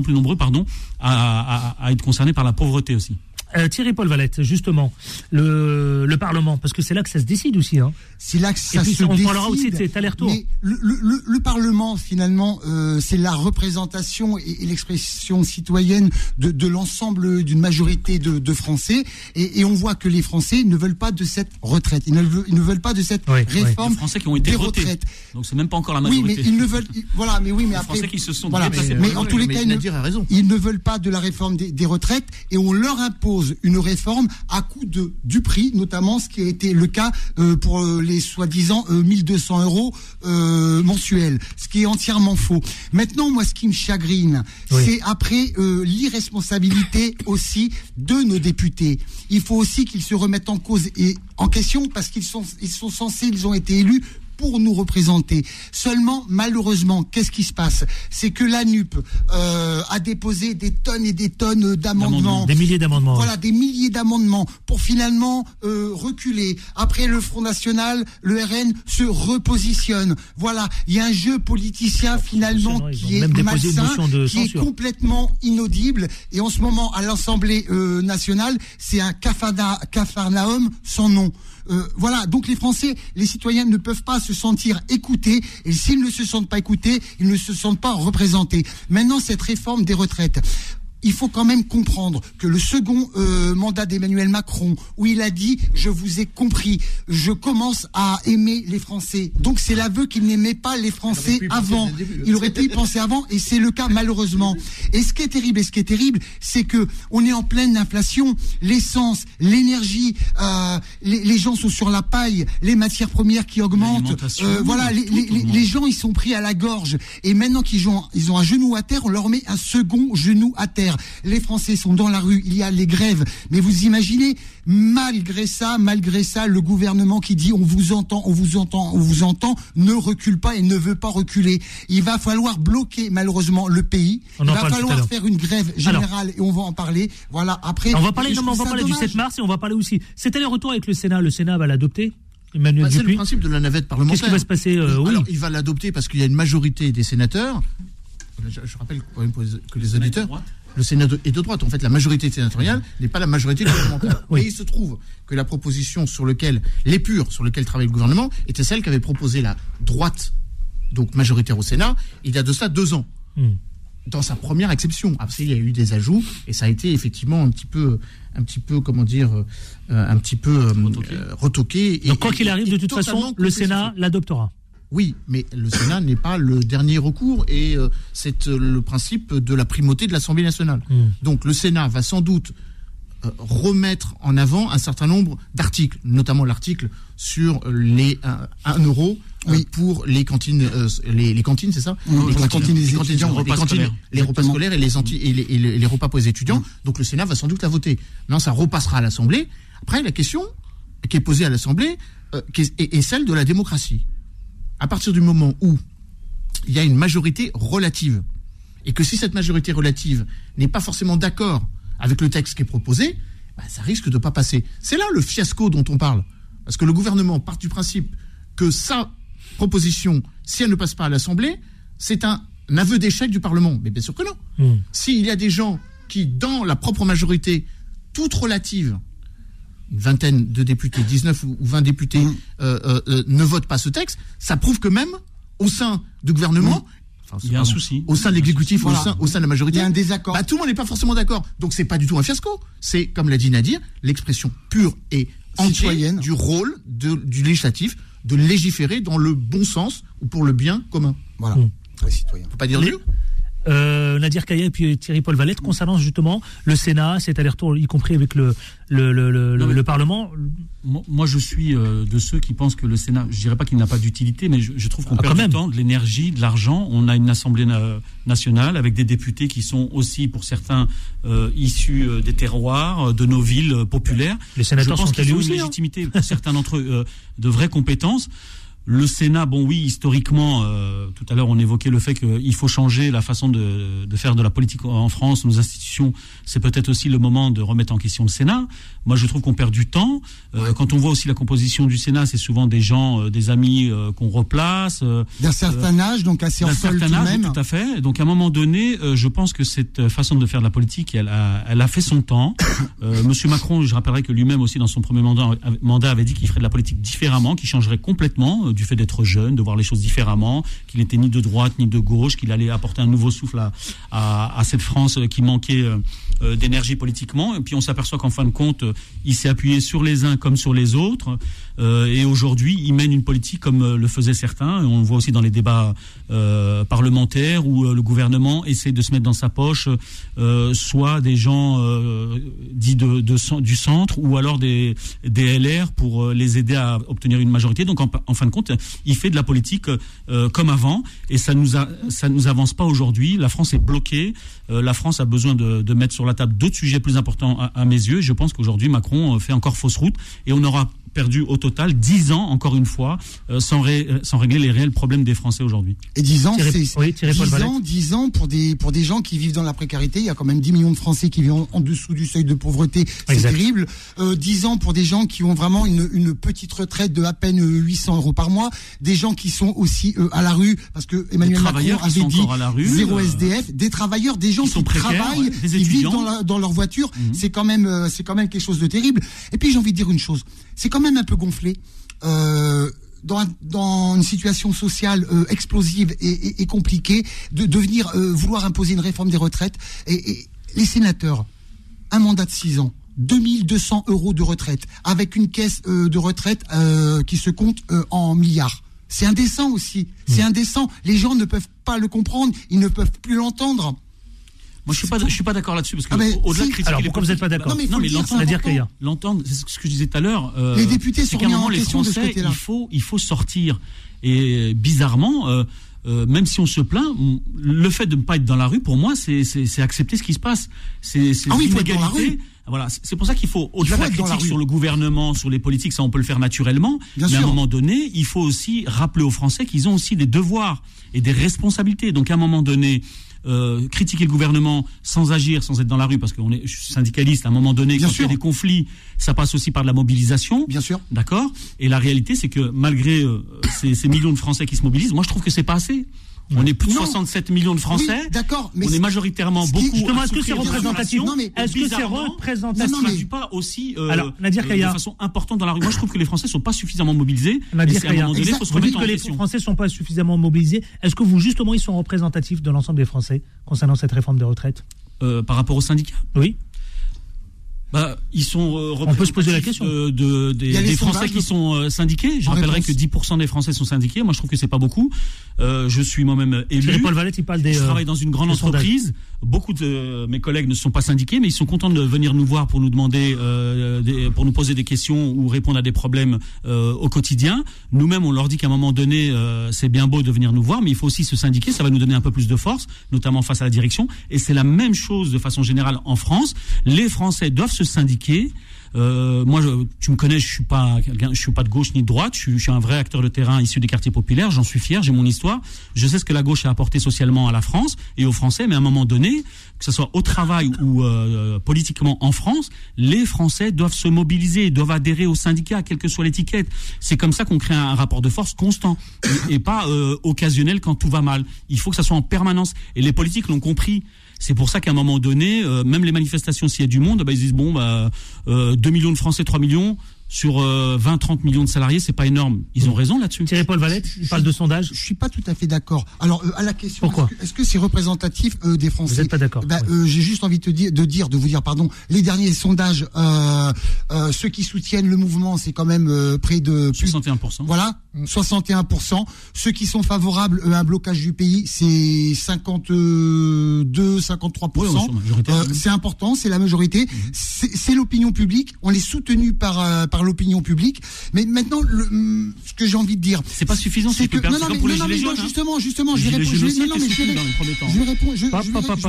plus, nombreux pardon, à être concernés par la pauvreté aussi. Euh, Thierry Paul Valette, justement, le, le Parlement, parce que c'est là que ça se décide aussi. Hein. C'est là que ça puis, se on décide. parlera aussi de cet aller-retour. Mais le, le, le- le Parlement, finalement, euh, c'est la représentation et, et l'expression citoyenne de, de l'ensemble d'une majorité de, de Français. Et, et on voit que les Français ne veulent pas de cette retraite. Ils ne veulent, ils ne veulent pas de cette Oui, réforme Les Français qui ont été des votés. retraites. Donc c'est même pas encore la Oui, majorité. mais ils ne veulent. ils- Voilà, mais oui, mais Les après. Français qui se sont voilà, mais, en tous les cas, ils ne, Nadir a raison. ils ne veulent pas de la réforme des, des retraites et on leur impose une réforme à coût de du prix, notamment ce qui a été le cas euh, pour euh, les soi-disant euh, 1200 euros euh, mensuels, ce qui est entièrement faux. Maintenant, moi, ce qui me chagrine, Oui. c'est après l'irresponsabilité aussi de nos députés. Il faut aussi qu'ils se remettent en cause et en question parce qu'ils sont ils sont censés, ils ont été élus pour nous représenter. Seulement, malheureusement, qu'est-ce qui se passe? C'est que la NUP euh, a déposé des tonnes et des tonnes d'amendements. Des milliers d'amendements. Voilà, des milliers d'amendements pour finalement euh, reculer. Après, le Front National, le RN se repositionne. Voilà, il y a un jeu politicien finalement qui est malsain, de qui est complètement inaudible. Et en ce moment, à l'Assemblée euh, nationale, c'est un cafarna- cafarnaum sans nom. Euh, voilà, donc les Français, les citoyens ne peuvent pas se sentir écoutés, et s'ils ne se sentent pas écoutés, ils ne se sentent pas représentés. Maintenant, cette réforme des retraites. Il faut quand même comprendre que le second euh, mandat d'Emmanuel Macron, où il a dit je vous ai compris, je commence à aimer les Français. Donc c'est l'aveu qu'il n'aimait pas les Français avant. début. Il aurait pu y penser avant, et c'est le cas malheureusement. Et ce qui est terrible, et ce qui est terrible, c'est que on est en pleine inflation. L'essence, l'énergie, euh, les, les gens sont sur la paille, les matières premières qui augmentent. Euh, voilà, les, les- les gens ils sont pris à la gorge. Et maintenant qu'ils ont, ils ont un genou à terre, on leur met un second genou à terre. Colère. Les Français sont dans la rue. Il y a les grèves. Mais vous imaginez, malgré ça, malgré ça, le gouvernement qui dit on vous entend, on vous entend, on vous entend, ne recule pas et ne veut pas reculer. Il va falloir bloquer malheureusement le pays. On Il va falloir faire une grève générale et on va en parler. Voilà. Après, On va parler, non, on va du dommage. 7 mars et on va parler aussi. C'était le retour avec le Sénat. Le Sénat va l'adopter. Emmanuel Bah, c'est le principe de la navette parlementaire. Qu'est-ce qui va se passer euh, Oui. Alors, il va l'adopter parce qu'il y a une majorité des sénateurs. Je, je rappelle quand même que les auditeurs, le Sénat est de droite. En fait, la majorité sénatoriale n'est pas la majorité gouvernementale. Oui. Et il se trouve que la proposition sur laquelle, l'épure sur lequel travaille le gouvernement, était celle qu'avait proposée la droite, donc majoritaire au Sénat, il y a de ça deux ans. Hmm. Dans sa première exception. Après, il y a eu des ajouts et ça a été effectivement un petit peu, un petit peu, comment dire, euh, un petit peu euh, Retoqué. retoqué. et- Donc, quoi qu'il arrive, de toute façon, le. Sénat l'adoptera. Oui, mais le Sénat n'est pas le dernier recours et euh, c'est euh, le principe de la primauté de l'Assemblée nationale. Hmm. Donc le Sénat va sans doute euh, remettre en avant un certain nombre d'articles, notamment l'article sur les 1 euro euh, Oui. pour les cantines, euh, les, les cantines, c'est ça Oui, les cantines, étudiants, les repas cantines, scolaires. les repas Exactement. scolaires et les, anti- et les, et les- et les repas pour les étudiants. Donc le Sénat va sans doute la voter. Non, ça repassera à l'Assemblée. Après, la question qui est posée à l'Assemblée euh, est celle de la démocratie. À partir du moment où il y a une majorité relative, et que si cette majorité relative n'est pas forcément d'accord avec le texte qui est proposé, bah, ça risque de pas passer. C'est là le fiasco dont on parle. Parce que le gouvernement part du principe que sa proposition, si elle ne passe pas à l'Assemblée, c'est un aveu d'échec du Parlement. Mais bien sûr que non. Hmm. S'il y a des gens qui, dans la propre majorité, toute relative, une vingtaine de députés, 19 ou ou 20 députés, euh, euh, euh, ne votent pas ce texte, ça prouve que même au sein du gouvernement, enfin, Il y a un souci. au sein de l'exécutif, Voilà. au, sein, au sein de la majorité, Il y a un désaccord. bah, tout le monde n'est pas forcément d'accord. Donc c'est pas du tout un fiasco. C'est, comme l'a dit Nadir, l'expression pure et entière Citoyenne. du rôle de- du législatif de légiférer dans le bon sens ou pour le bien commun. Voilà. Hmm. Ouais, citoyen. Faut pas dire Les- mieux. Euh, Nadir Kaya et puis Thierry Paul Valette concernant justement le Sénat, cet aller-retour, y compris avec le, le, le, le, Non, le Parlement. Moi, je suis euh, de ceux qui pensent que le Sénat, je dirais pas qu'il n'a pas d'utilité, mais je, je trouve qu'on Ah, perd du temps, de l'énergie, de l'argent. On a une Assemblée na- nationale avec des députés qui sont aussi, pour certains, euh, issus euh, des terroirs, euh, de nos villes populaires. Les sénateurs je pense qu'ils ont une hein. légitimité, pour certains d'entre eux, euh, de vraies compétences. Le Sénat, bon oui, historiquement, euh, tout à l'heure on évoquait le fait qu'il faut changer la façon de, de faire de la politique en France, nos institutions. C'est peut-être aussi le moment de remettre en question le Sénat. Moi, je trouve qu'on perd du temps. Euh, Quand on voit aussi la composition du Sénat, c'est souvent des gens, euh, des amis euh, qu'on replace. euh, D'un certain âge, donc assez en d'un certain âge, même. tout à fait. Donc à un moment donné, euh, je pense que cette euh, façon de faire de la politique, elle a, elle a fait son temps. Euh, Monsieur Macron, je rappellerai que lui-même aussi dans son premier mandat, avait- mandat avait dit qu'il ferait de la politique différemment, qu'il changerait complètement euh, du fait d'être jeune, de voir les choses différemment, qu'il n'était ni de droite ni de gauche, qu'il allait apporter un nouveau souffle à, à, cette France qui manquait euh, d'énergie politiquement. Et puis on s'aperçoit qu'en fin de compte, euh, il s'est appuyé sur les uns comme sur les autres. Euh, et aujourd'hui, il mène une politique comme euh, le faisaient certains. On le voit aussi dans les débats euh, parlementaires où euh, le gouvernement essaie de se mettre dans sa poche euh, soit des gens euh, dits du centre ou alors des, LR pour euh, les aider à obtenir une majorité. Donc en, fin de compte, il fait de la politique euh, comme avant et ça nous nous avance pas aujourd'hui. La France est bloquée. Euh, la France a besoin de, mettre sur la table d'autres sujets plus importants à, à mes yeux. Je pense qu'aujourd'hui Macron euh, fait encore fausse route et on aura perdu au total 10 ans, encore une fois, euh, sans, ré- sans régler les réels problèmes des Français aujourd'hui. Et 10 ans, c'est oui, Thierry Paul 10 Valette. ans, 10 ans pour des pour des gens qui vivent dans la précarité. Il y a quand même 10 millions de Français qui vivent en, en dessous du seuil de pauvreté. C'est terrible. Euh, 10 ans pour des gens qui ont vraiment une, une petite retraite de à peine euh, 800 euros par mois. Des gens qui sont aussi euh, à la rue parce que Emmanuel Macron avait dit à la rue, zéro euh, SDF. Des travailleurs, des gens qui qui, travaillent, ouais, des qui vivent dans, la- dans leur voiture. Mhm. C'est quand même euh, quand même quelque chose de terrible. Et puis j'ai envie de dire une chose. C'est quand même un peu gonflé. Euh, dans, dans une situation sociale euh, explosive et, et- et compliquée, de, de venir euh, vouloir imposer une réforme des retraites. Et, et les sénateurs, un mandat de 6 ans, 2200 euros de retraite, avec une caisse euh, de retraite qui se compte en milliards. C'est indécent aussi. C'est indécent. Les gens ne peuvent pas le comprendre. Ils ne peuvent plus l'entendre. Moi, je suis pas, je suis pas d'accord là-dessus parce que Ah, au-delà si. de critiquer Alors, les pourquoi vous n'êtes pas d'accord Non, mais il faut le dire, l'entendre- c'est c'est ce que je disais tout à l'heure. euh, Les députés c'est sont qu'à un remis en moment, les question de ce Français, côté-là. il faut, il faut sortir. Et bizarrement, euh, euh, même si on se plaint, le fait de ne pas être dans la rue, pour moi, c'est accepter ce qui se passe. C'est ah oui, faut dans la rue. Voilà, c'est pour ça qu'il faut, au-delà de la critique sur le gouvernement, sur les politiques, ça on peut le faire naturellement, mais à un moment donné, il faut aussi rappeler aux Français qu'ils ont aussi des devoirs et des responsabilités. Donc à un moment donné, euh, critiquer le gouvernement sans agir, sans être dans la rue, parce qu'on est syndicaliste, à un moment donné, quand il y a des conflits, ça passe aussi par de la mobilisation. Bien sûr. D'accord? Et la réalité, c'est que malgré euh, ces, ces millions de Français qui se mobilisent, moi je trouve que c'est pas assez. On est plus de 67 millions de Français. d'accord, mais on est majoritairement beaucoup. Justement, est-ce que c'est représentatif Non, mais est-ce que c'est représentatif Non, mais pas aussi euh, Alors, Nadir euh, de façon importante dans la rue. Moi, je trouve que les Français sont pas suffisamment mobilisés. Nadir Kaya, vous dites que les Français sont pas suffisamment mobilisés. Est-ce que vous justement ils sont représentatifs de l'ensemble des Français concernant cette réforme des retraites? Euh, Par rapport aux syndicats Oui bah, ils sont euh, On peut se poser la question. Euh, de, des, Français qui sont euh, syndiqués. Je rappellerai que 10% des Français sont syndiqués. Moi, je trouve que c'est pas beaucoup. Euh, je suis moi-même élu. Paul Valette, il parle des. Je travaille dans une grande entreprise. Beaucoup de mes collègues ne sont pas syndiqués, mais ils sont contents de venir nous voir pour nous demander, des, pour nous poser des questions ou répondre à des problèmes au quotidien. Nous-mêmes, on leur dit qu'à un moment donné, c'est bien beau de venir nous voir, mais il faut aussi se syndiquer. Ça va nous donner un peu plus de force, notamment face à la direction. Et c'est la même chose de façon générale en France. Les Français doivent se syndiqué. Euh, moi, je, tu me connais, je suis pas, je suis pas de gauche ni de droite. Je je suis un vrai acteur de terrain issu des quartiers populaires. J'en suis fier. J'ai mon histoire. Je sais ce que la gauche a apporté socialement à la France et aux Français. Mais à un moment donné, que ce soit au travail ou euh, politiquement en France, les Français doivent se mobiliser, doivent adhérer aux syndicats, quelle que soit l'étiquette. C'est comme ça qu'on crée un rapport de force constant et, et pas euh, occasionnel quand tout va mal. Il faut que ça soit en permanence. Et les politiques l'ont compris. C'est pour ça qu'à un moment donné, euh, même les manifestations, s'il y a du monde, bah, ils disent bon, bah, euh, 2 millions de Français, 3 millions, sur 20-30 euh, millions de salariés, c'est pas énorme. Ils ont raison là-dessus. Thierry Paul Valette, il parle de sondage. Je suis pas tout à fait d'accord. Alors à la question, pourquoi Est-ce que c'est représentatif des Français? Vous n'êtes pas d'accord bah, J'ai juste envie de, te dire, de dire, de vous dire, pardon. Les derniers sondages, ceux qui soutiennent le mouvement, c'est quand même près de 61% Voilà, 61% Ceux qui sont favorables à un blocage du pays, c'est 52, 53% C'est important, c'est la majorité. Mhm. C'est l'opinion publique. On est soutenu par par l'opinion publique. Mais maintenant, le, mm, ce que j'ai envie de dire, c'est pas suffisant. C'est que non, non, mais, non, non, mais justement, justement, je vais répondre. Je vais, non, je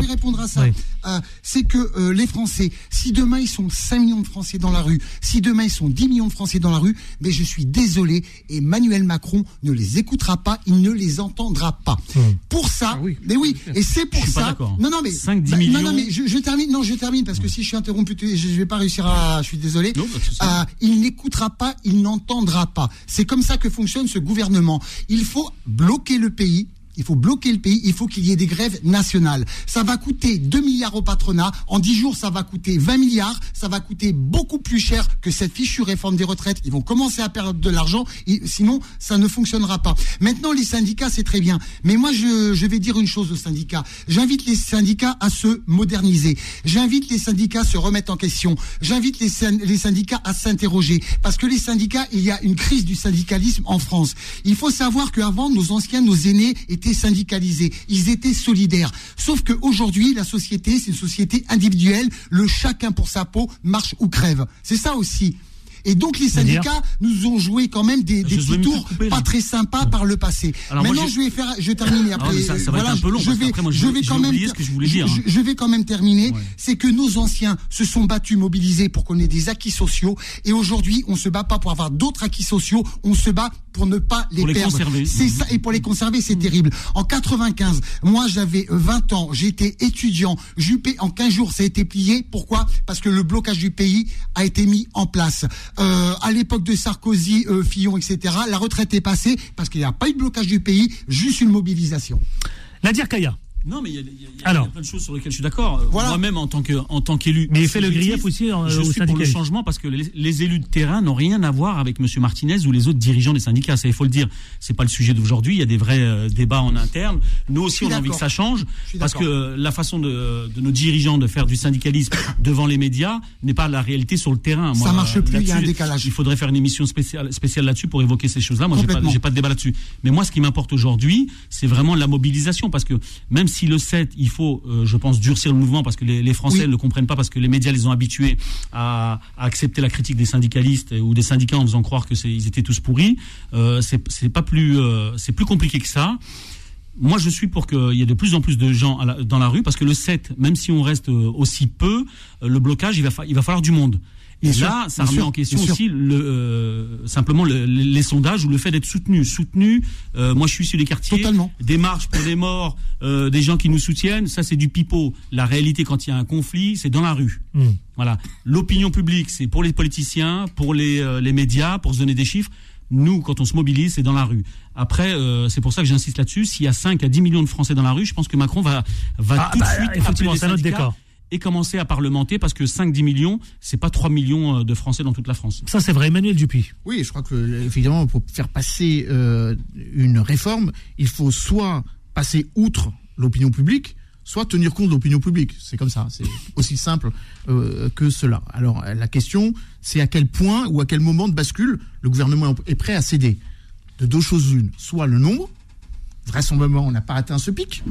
répondre. À ça. Euh, c'est que euh, les Français, si demain ils sont 5 millions de Français dans la rue, si demain ils sont 10 millions de Français dans la rue, mais je suis désolé. Emmanuel Macron ne les écoutera pas, il ne les entendra pas. Pour ça, ah mais oui, et c'est pour ça. non, non, mais 5, 10 millions. Non, non, mais je, je, termine. Non, je termine parce que si je suis interrompu, je, je vais pas réussir à. Je suis désolé. Euh, il n'écoutera pas, il n'entendra pas. C'est comme ça que fonctionne ce gouvernement. Il faut bloquer le pays il faut bloquer le pays, il faut qu'il y ait des grèves nationales. Ça va coûter 2 milliards au patronat. En 10 jours, ça va coûter 20 milliards. Ça va coûter beaucoup plus cher que cette fichue réforme des retraites. Ils vont commencer à perdre de l'argent. Sinon, ça ne fonctionnera pas. Maintenant, les syndicats, c'est très bien. Mais moi, je, vais dire une chose aux syndicats. J'invite les syndicats à se moderniser. J'invite les syndicats à se remettre en question. J'invite les, les syndicats à s'interroger. Parce que les syndicats, il y a une crise du syndicalisme en France. Il faut savoir qu'avant, nos anciens, nos aînés étaient étaient syndicalisés, ils étaient solidaires. Sauf qu'aujourd'hui, la société, c'est une société individuelle, le chacun pour sa peau marche ou crève. C'est ça aussi. Et donc les syndicats nous ont joué quand même des, des petits tours pas très sympas par le passé. Maintenant, je vais faire, je termine après. ça, ça va être un peu long. Je vais, moi, je, vais quand même, ce que je voulais dire. Je, vais quand même terminer. C'est que nos anciens se sont battus, mobilisés pour qu'on ait des acquis sociaux. Et aujourd'hui, on se bat pas pour avoir d'autres acquis sociaux. On se bat pour ne pas les pour perdre. C'est ça. Et pour les conserver, c'est terrible. En 95, moi, j'avais 20 ans. J'étais étudiant. Juppé, en 15 jours, ça a été plié. Pourquoi? Parce que le blocage du pays a été mis en place. Euh, à l'époque de Sarkozy, euh, Fillon, etc., la retraite est passée parce qu'il n'y a pas eu de blocage du pays, juste une mobilisation. Nadir Kaya. Non, mais il y, a, plein de choses sur lesquelles je suis d'accord. Euh, Moi-même, en tant que, en tant qu'élu. Mais il fait le grief aussi en, je suis pour le changement parce que les, élus de terrain n'ont rien à voir avec M. Martinez ou les autres dirigeants des syndicats. Ça, il faut le dire. C'est pas le sujet d'aujourd'hui. Il y a des vrais euh, débats en interne. Nous aussi, on a envie que ça change parce que la façon de, de, nos dirigeants de faire du syndicalisme devant les médias n'est pas la réalité sur le terrain. Moi, ça marche plus. Il y a un décalage. Il faudrait faire une émission spéciale, spéciale là-dessus pour évoquer ces choses-là. Moi, j'ai pas, pas de débat là-dessus. Mais moi, ce qui m'importe aujourd'hui, c'est vraiment la mobilisation parce que même si le 7, il faut, euh, je pense, durcir le mouvement parce que les, Français ne le comprennent pas, parce que les médias les ont habitués à, accepter la critique des syndicalistes ou des syndicats en faisant croire que ils étaient tous pourris. Euh, c'est pas plus, euh, c'est plus compliqué que ça moi, je suis pour qu'il y ait de plus en plus de gens dans la rue, parce que le 7, même si on reste aussi peu, le blocage, il va, il va falloir du monde. Et là, ça remet en question aussi le, euh, simplement les sondages ou le fait d'être soutenu. Soutenu, euh, moi je suis sur les quartiers, Totalement. des marches pour les morts, euh, des gens qui nous soutiennent, ça c'est du pipeau. La réalité quand il y a un conflit, c'est dans la rue. Hmm. Voilà. L'opinion publique, c'est pour les politiciens, pour les, les médias, pour se donner des chiffres. Nous, quand on se mobilise, c'est dans la rue. Après, c'est pour ça que j'insiste là-dessus. S'il y a 5 à 10 millions de Français dans la rue, je pense que Macron va, va ah, tout de bah, suite effectivement, c'est notre décor et commencer à parlementer parce que 5-10 millions, c'est pas 3 millions euh, de Français dans toute la France. Ça, c'est vrai, Emmanuel Dupuis. Oui, je crois que, évidemment, pour faire passer euh, une réforme, il faut soit passer outre l'opinion publique, soit tenir compte de l'opinion publique. C'est comme ça, c'est aussi simple euh, que cela. Alors, la question, c'est à quel point ou à quel moment de bascule le gouvernement est prêt à céder? De deux choses l'une, soit le nombre, vraisemblablement on n'a pas atteint ce pic,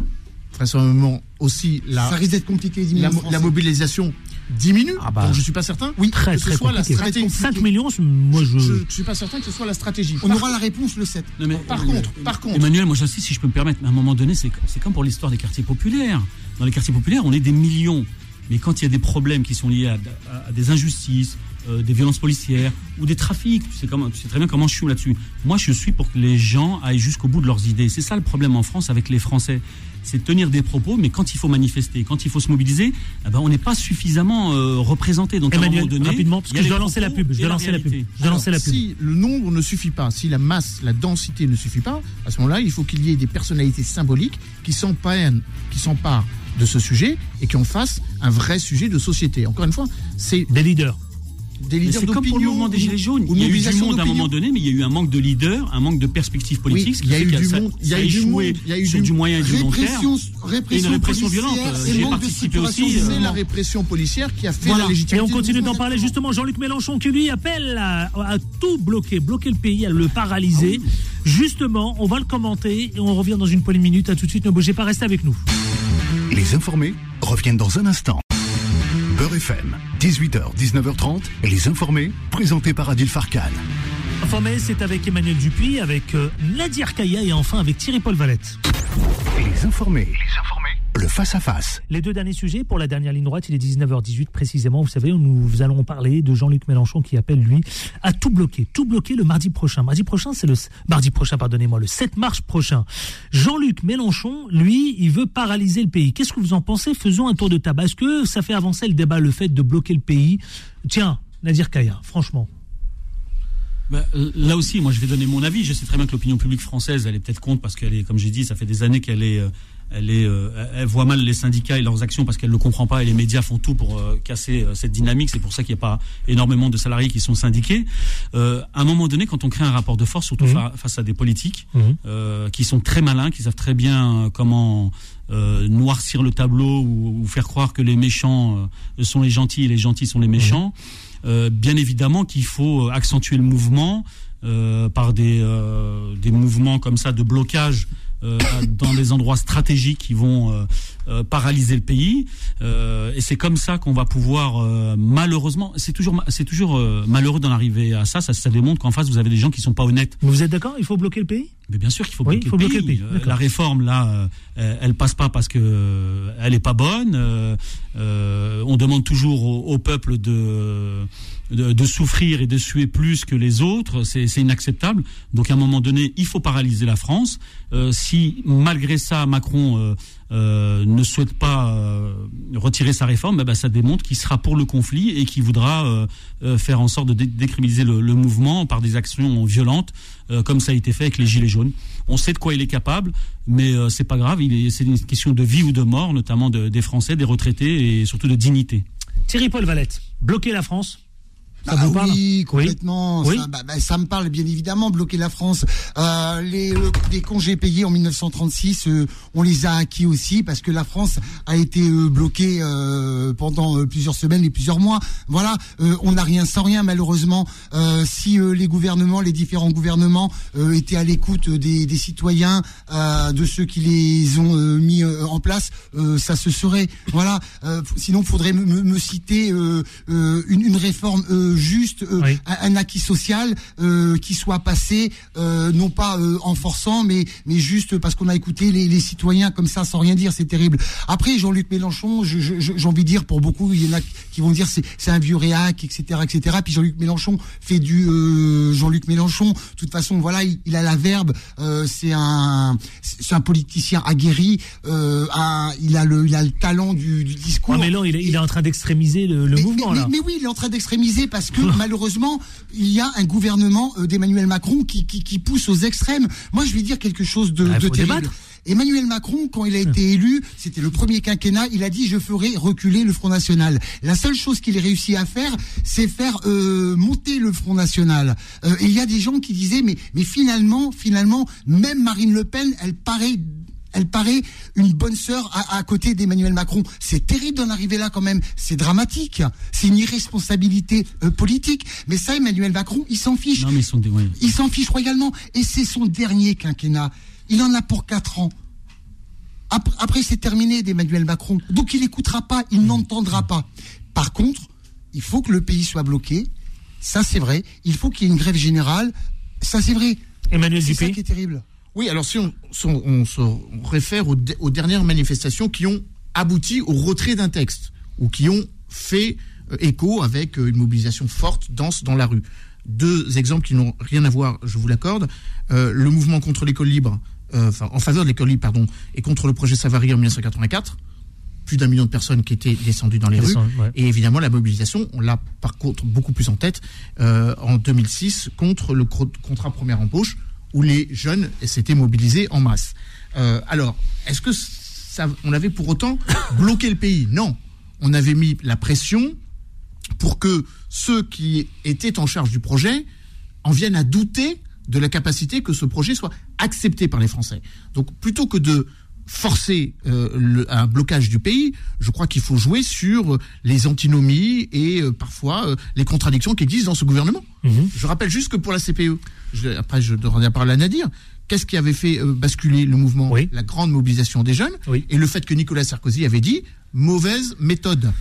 vraisemblablement aussi la, ça risque d'être compliqué, la, mobilisation diminue. Ah bah, donc je suis pas certain. Oui, très, que ce soit la stratégie. 5 millions, moi je... je. suis pas certain que ce soit la stratégie. On aura la réponse le 7. mais, par contre, par contre. Emmanuel, moi j'insiste, si je peux me permettre, à un moment donné, c'est comme pour l'histoire des quartiers populaires. Dans les quartiers populaires, on est des millions. Mais quand il y a des problèmes qui sont liés à, des injustices, euh, des violences policières ou des trafics, tu sais, comment, tu sais très bien comment je suis là-dessus. Moi, je suis pour que les gens aillent jusqu'au bout de leurs idées. C'est ça le problème en France avec les Français c'est tenir des propos, mais quand il faut manifester, quand il faut se mobiliser, eh ben, on n'est pas suffisamment euh, représenté. Donc Emmanuel, à un donné, rapidement, parce que je dois lancer la pub. Je dois lancer la pub. Je dois lancer la pub. Si le nombre ne suffit pas, si la masse, la densité ne suffit pas, à ce moment-là, il faut qu'il y ait des personnalités symboliques qui s'emparent, qui s'emparent de ce sujet et qui en fassent un vrai sujet de société. Encore une fois, c'est des leaders c'est comme pour le mouvement des Gilets jaunes. Il y a eu du monde à un moment donné, mais il y a eu un manque de leaders, un manque de perspective politique. il y a eu du monde, il y a eu du monde, il y a eu du moyen et du long terme. Répression, une répression violente. J'ai participé aussi. C'est la répression policière qui a fait la légitimité. Et on continue d'en parler justement. Jean-Luc Mélenchon qui lui appelle à, tout bloquer, bloquer le pays, à le paralyser. Ah justement, on va le commenter et on revient dans une poignée de minutes. À tout de suite. Ne bougez pas, restez avec nous. Les informés reviennent dans un instant. Beurre FM, 18h, 19h30, les informés, présentés par Adil Farkan. Informé, c'est avec Emmanuel Dupuis, avec euh, Nadir Kaya et enfin avec Thierry Paul Valette. Les informés, les informés le face-à-face. Les deux derniers sujets pour la dernière ligne droite, il est 19h18 précisément. Vous savez, nous allons parler de Jean-Luc Mélenchon qui appelle, lui, à tout bloquer. Tout bloquer le mardi prochain. Mardi prochain, c'est le. Mardi prochain, pardonnez-moi, le 7 mars prochain. Jean-Luc Mélenchon, lui, il veut paralyser le pays. Qu'est-ce que vous en pensez? Faisons un tour de tabac. Est-ce que ça fait avancer le débat, le fait de bloquer le pays? Tiens, Nadir Kaya, franchement. Bah, là aussi, moi, je vais donner mon avis. Je sais très bien que l'opinion publique française, elle est peut-être contre parce qu'elle est, comme j'ai dit, ça fait des années qu'elle est, euh, elle, est, euh, elle voit mal les syndicats et leurs actions parce qu'elle ne le comprend pas et les médias font tout pour euh, casser euh, cette dynamique. C'est pour ça qu'il n'y a pas énormément de salariés qui sont syndiqués. à un moment donné, quand on crée un rapport de force, surtout mhm. face à des politiques mhm. qui sont très malins, qui savent très bien comment noircir le tableau ou, faire croire que les méchants sont les gentils et les gentils sont les mhm. méchants, bien évidemment qu'il faut accentuer le mouvement. par des, des mouvements comme ça de blocage euh, dans des endroits stratégiques qui vont euh, euh, paralyser le pays. et c'est comme ça qu'on va pouvoir, malheureusement, c'est toujours, c'est toujours malheureux d'en arriver à ça. Ça, ça démontre qu'en face, vous avez des gens qui sont pas honnêtes. Vous êtes d'accord? Il faut bloquer le pays? Mais bien sûr qu'il faut, bloquer, le pays. la réforme là, elle passe pas parce que elle est pas bonne. on demande toujours au peuple de de, souffrir et de suer plus que les autres, c'est inacceptable. Donc à un moment donné, il faut paralyser la France. Euh, si malgré ça, Macron euh, euh, ne souhaite pas retirer sa réforme, eh ben, ça démontre qu'il sera pour le conflit et qu'il voudra faire en sorte de décriminaliser le, le, mouvement par des actions violentes, comme ça a été fait avec les Gilets jaunes. On sait de quoi il est capable, mais c'est pas grave. C'est une question de vie ou de mort, notamment de, des Français, des retraités et surtout de dignité. Thierry Paul Valette, bloquer la France ça bah, oui, complètement. Ça, bah, bah, ça, me parle bien évidemment. Bloquer la France, euh, les, les congés payés en 1936, euh, on les a acquis aussi parce que la France a été euh, bloquée euh, pendant euh, plusieurs semaines et plusieurs mois. Voilà, on n'a rien sans rien malheureusement. si les gouvernements, les différents gouvernements étaient à l'écoute des, des, citoyens, de ceux qui les ont mis en place, ça se serait. Voilà. sinon, faudrait me, me citer une, une réforme euh, juste euh, Oui. un, un acquis social euh, qui soit passé, euh, non pas en forçant, mais mais juste parce qu'on a écouté les, les citoyens comme ça sans rien dire, c'est terrible. Après Jean-Luc Mélenchon, je- je- je- j'ai envie de dire pour beaucoup, il y en a qui vont dire c'est un vieux réac, etc., etc. Puis Jean-Luc Mélenchon fait du Jean-Luc Mélenchon. De toute façon, voilà, il, il a la verbe. euh, c'est un c'est un politicien aguerri. euh, un- il a le il a le talent du, du discours. Ah, mais là, il est, il est en train d'extrémiser le, le Mais- mouvement, mais, là. mais- mais oui, il est en train d'extrémiser parce que malheureusement, il y a un gouvernement euh, d'Emmanuel Macron qui, qui, qui pousse aux extrêmes. Moi, je vais dire quelque chose de, Ah, de faut terrible. débattre. Emmanuel Macron, quand il a été élu, c'était le premier quinquennat, il a dit je ferai reculer le Front National. La seule chose qu'il ait réussi à faire, c'est faire euh, monter le Front National. Euh, et il y a des gens qui disaient mais mais finalement, finalement, même Marine Le Pen, elle paraît elle paraît une bonne sœur à, à côté d'Emmanuel Macron. C'est terrible d'en arriver là quand même. C'est dramatique. C'est une irresponsabilité euh, politique. Mais ça, Emmanuel Macron, il s'en fiche. Non, mais ils sont des. ouais. Il s'en fiche royalement. Et c'est son dernier quinquennat. Il en a pour quatre ans. Après, après, c'est terminé d'Emmanuel Macron. Donc il n'écoutera pas, il n'entendra pas. Par contre, il faut que le pays soit bloqué. Ça, c'est vrai. Il faut qu'il y ait une grève générale. Ça, c'est vrai. Emmanuel C'est ça qui est terrible. Oui, alors si on, si on- on se réfère aux, de- aux dernières manifestations qui ont abouti au retrait d'un texte ou qui ont fait euh, écho avec euh, une mobilisation forte, dense dans la rue. Deux exemples qui n'ont rien à voir, je vous l'accorde. Euh, le mouvement contre l'école libre, euh, enfin en faveur de l'école libre, pardon, et contre le projet Savary en 1984. Plus d'un million de personnes qui étaient descendues dans les rues. Ouais. Et évidemment, la mobilisation, on l'a par contre beaucoup plus en tête euh, en 2006 contre le contrat première embauche, où les jeunes s'étaient mobilisés en masse. Euh, alors, est-ce que ça, on avait pour autant bloqué le pays? Non. On avait mis la pression pour que ceux qui étaient en charge du projet en viennent à douter de la capacité que ce projet soit accepté par les Français. Donc plutôt que de forcer euh, le- un blocage du pays, je crois qu'il faut jouer sur euh, les antinomies et euh, parfois euh, les contradictions qui existent dans ce gouvernement. Mhm. Je rappelle juste que pour la CPE, je- après je donnerai la parole à Nadir, qu'est-ce qui avait fait basculer le mouvement Oui. La grande mobilisation des jeunes Oui. et le fait que Nicolas Sarkozy avait dit mauvaise méthode.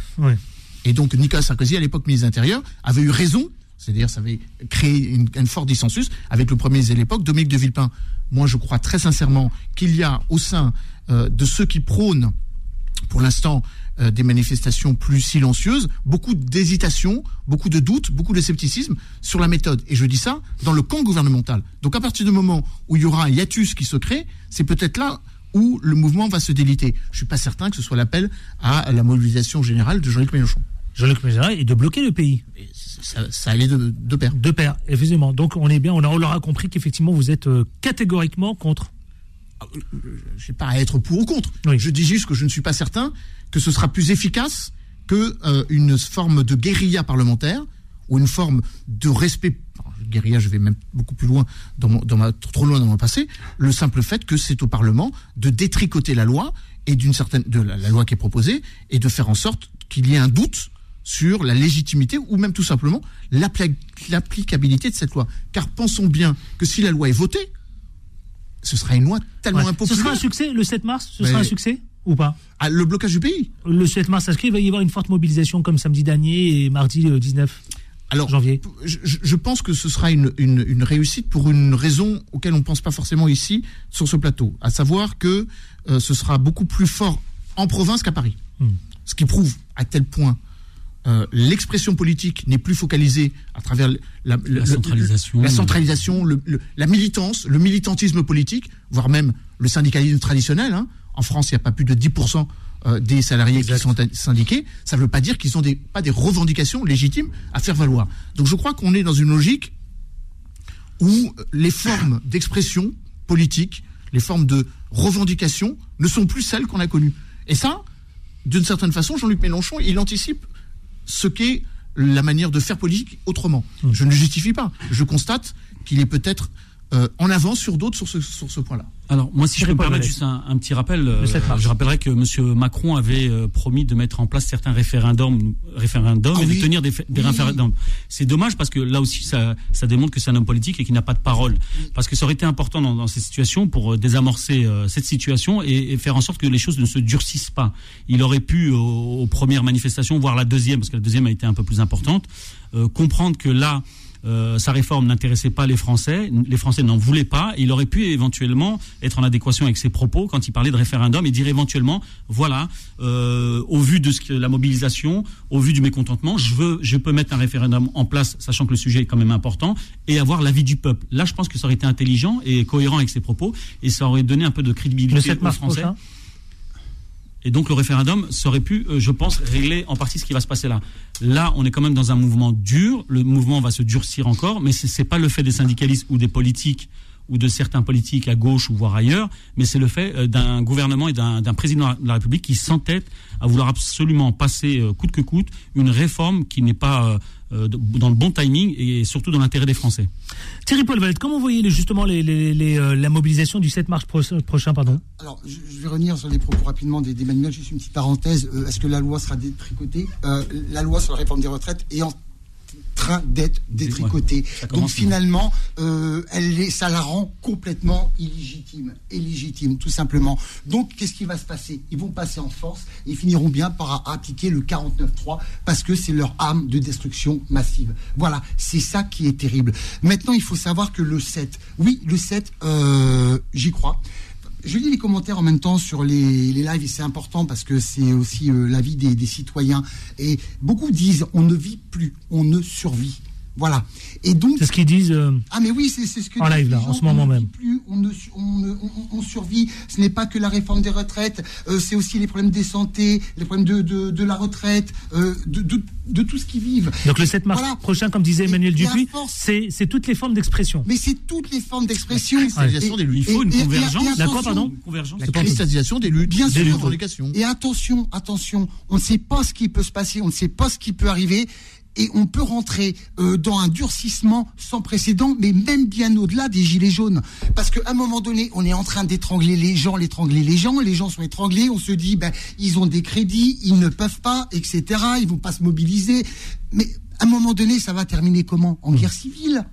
Et donc Nicolas Sarkozy, à l'époque ministre de l'Intérieur, avait eu raison, c'est-à-dire ça avait créé une, un fort dissensus avec le premier ministre de l'époque, Dominique de Villepin. Moi, je crois très sincèrement qu'il y a au sein de ceux qui prônent, pour l'instant, euh, des manifestations plus silencieuses, beaucoup d'hésitation, beaucoup de doutes, beaucoup de scepticisme sur la méthode. Et je dis ça dans le camp gouvernemental. Donc à partir du moment où il y aura un hiatus qui se crée, c'est peut-être là où le mouvement va se déliter. Je suis pas certain que ce soit l'appel à la mobilisation générale de Jean-Luc Mélenchon. Jean-Luc Mélenchon et de bloquer le pays. Ça, ça allait de, de pair. De pair, effectivement. Donc on est bien, on, a- on leur a compris qu'effectivement vous êtes euh, catégoriquement contre. Je sais pas à être pour ou contre. Oui. Je dis juste que je ne suis pas certain que ce sera plus efficace que euh, une forme de guérilla parlementaire ou une forme de respect. guérilla, je vais même beaucoup plus loin dans, mon, dans ma trop loin dans mon passé. Le simple fait que c'est au Parlement de détricoter la loi et d'une certaine de la, la loi qui est proposée et de faire en sorte qu'il y ait un doute sur la légitimité ou même tout simplement l'appli- l'applicabilité de cette loi. Car pensons bien que si la loi est votée, ce sera une loi tellement Ouais. Ce sera un succès le 7 mars Ce Mais- sera un succès ou pas? Ah, le blocage du pays Le 7 mars inscrit, il va y avoir une forte mobilisation comme samedi dernier et mardi euh, 19 Alors, janvier. je, je- pense que ce sera une, une- une réussite pour une raison auquel on ne pense pas forcément ici, sur ce plateau. À savoir que euh, ce sera beaucoup plus fort en province qu'à Paris. Hmm. Ce qui prouve à tel point euh, l'expression politique n'est plus focalisée à travers la, centralisation. la centralisation, le- le- la militance, le militantisme politique, voire même le syndicalisme traditionnel. hein. En France, il n'y a pas plus de 10% euh, des salariés qui sont syndiqués. Ça ne veut pas dire qu'ils n'ont des, pas des revendications légitimes à faire valoir. Donc je crois qu'on est dans une logique où les formes d'expression politique, les formes de revendication ne sont plus celles qu'on a connues. Et ça, d'une certaine façon, Jean-Luc Mélenchon, il anticipe ce qu'est la manière de faire politique autrement. Je ne justifie pas. Je constate qu'il est peut-être euh, en avance sur d'autres sur ce, sur ce point-là. Alors moi, si je peux me permettre juste un, un petit rappel, euh, 7 mars. je rappellerai que M. Macron avait euh, promis de mettre en place certains référendums, référendums Ah et oui. de tenir des, fa- des Oui. référendums. C'est dommage parce que là aussi, ça, ça démontre que c'est un homme politique et qu'il n'a pas de parole. Parce que ça aurait été important dans, dans ces situations pour euh, désamorcer euh, cette situation et, et faire en sorte que les choses ne se durcissent pas. Il aurait pu, aux, aux premières manifestations, voire la deuxième, parce que la deuxième a été un peu plus importante, euh, comprendre que là, euh, sa réforme n'intéressait pas les Français, les Français n'en voulaient pas, il aurait pu éventuellement être en adéquation avec ses propos quand il parlait de référendum et dire éventuellement, voilà, euh, au vu de ce que la mobilisation, au vu du mécontentement, je veux, je peux mettre un référendum en place, sachant que le sujet est quand même important, et avoir l'avis du peuple. Là, je pense que ça aurait été intelligent et cohérent avec ses propos, et ça aurait donné un peu de crédibilité Le 7 aux Français. prochain. Et donc le référendum serait pu, euh, je pense, régler en partie ce qui va se passer là. Là, on est quand même dans un mouvement dur. Le mouvement va se durcir encore, mais c'est pas le fait des syndicalistes ou des politiques ou de certains politiques à gauche ou voire ailleurs, mais c'est le fait euh, d'un gouvernement et d'un président de la République qui s'entête à vouloir absolument passer euh, coûte que coûte une réforme qui n'est pas dans le bon timing et surtout dans l'intérêt des Français. Thierry Paul Valette, comment les- justement euh, la mobilisation du 7 mars pro- prochain pardon? Alors, je, vais revenir sur les propos rapidement d'Emmanuel. Juste une petite parenthèse. Euh, Est-ce que la loi sera détricotée? Euh, La loi sur la réforme des retraites est en train d'être détricotée. ça Donc finalement, euh, elle est, ça la rend complètement illégitime, illégitime, tout simplement. Donc qu'est-ce qui va se passer? Ils vont passer en force et finiront bien par appliquer le 49.3 parce que c'est leur arme de destruction massive. Voilà, c'est ça qui est terrible. Maintenant, il faut savoir que le 7, oui, le 7, euh, j'y crois. Je lis les commentaires en même temps sur les, les lives et c'est important parce que c'est aussi euh, l'avis des, des citoyens. Et beaucoup disent on ne vit plus, on ne survit. Voilà. Et donc. C'est ce qu'ils disent. euh, Ah mais oui, c'est ce que En disent live, les là, gens, en ce moment on ne même. vit Plus, on, ne, on, ne- on- on survit. Ce n'est pas que la réforme des retraites, euh, c'est aussi les problèmes des santé, les problèmes de, de, de la retraite, euh, de, de, de tout ce qu'ils vivent. Donc le 7 mars Voilà. prochain, comme disait Emmanuel Dupuis, c'est toutes les formes d'expression. Mais c'est toutes les formes d'expression. cristallisation des luttes. Il faut une Et- et- et- convergence. et La quoi, pardon Convergence. La cristallisation des luttes, Bien des sûr. revendications. Et attention, attention, on ne sait pas ce qui peut se passer, on ne sait pas ce qui peut arriver. Et on peut rentrer euh, dans un durcissement sans précédent, mais même bien au-delà des gilets jaunes. Parce qu'à un moment donné, on est en train d'étrangler les gens, d'étrangler les gens, les gens sont étranglés, on se dit, ben, ils ont des crédits, ils ne peuvent pas, etc., ils vont pas se mobiliser. Mais à un moment donné, ça va terminer comment? En guerre civile?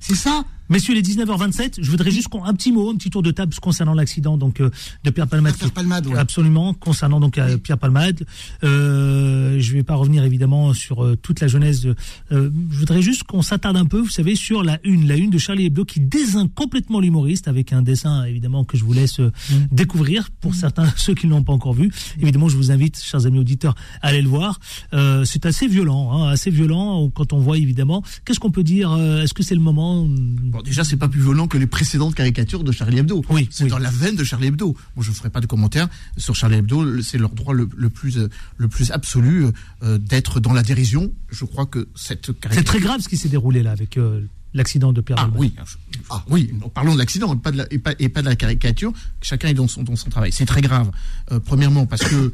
C'est ça? Messieurs, les 19h27, je voudrais juste qu'on- un petit mot, un petit tour de table concernant l'accident donc euh, de Pierre Palmade. Pierre Palmade, ouais. Absolument, concernant donc euh, Pierre Palmade. Euh, je ne vais pas revenir évidemment sur euh, toute la jeunesse. De, euh, je voudrais juste qu'on s'attarde un peu, vous savez, sur la une, la une de Charlie Hebdo qui désigne complètement l'humoriste avec un dessin évidemment que je vous laisse découvrir pour certains ceux qui ne l'ont pas encore vu. Évidemment, je vous invite, chers amis auditeurs, à aller le voir. Euh, c'est assez violent, hein, assez violent quand on voit évidemment. Qu'est-ce qu'on peut dire Est-ce que c'est le moment Bon, déjà, c'est pas plus violent que les précédentes caricatures de Charlie Hebdo. Oui, c'est oui. dans la veine de Charlie Hebdo. Bon, je ferai pas de commentaires sur Charlie Hebdo. C'est leur droit le, le plus, euh, le plus absolu euh, d'être dans la dérision. Je crois que cette C'est caricature. très grave ce qui s'est déroulé là avec euh, l'accident de Pierre Ah oui, ah oui. Parlons de l'accident et pas de la, et pas, et pas de la caricature. Chacun est dans son, dans son travail. C'est très grave. Euh, premièrement parce que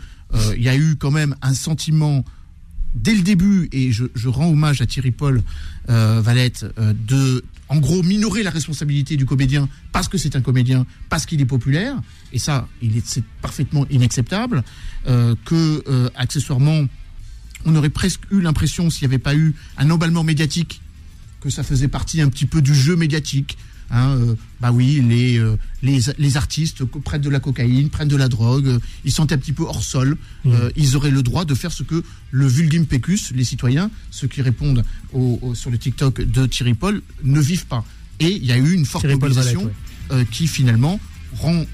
il y a eu quand même un sentiment dès le début et je, rends hommage à Thierry Paul euh, Valette euh, de en gros minorer la responsabilité du comédien parce que c'est un comédien, parce qu'il est populaire et ça, c'est parfaitement inacceptable. Euh, que accessoirement, on aurait presque eu l'impression s'il n'y avait pas eu un emballement médiatique que ça faisait partie un petit peu du jeu médiatique. Hein, euh, bah oui, les, euh, les, les artistes prennent de la cocaïne, prennent de la drogue, euh, ils sont un petit peu hors sol. Euh, ils auraient le droit de faire ce que le vulgim pecus, les citoyens, ceux qui répondent au, au- sur le TikTok de Thierry Paul, ne vivent pas. Et il y a eu une forte mobilisation qui finalement rend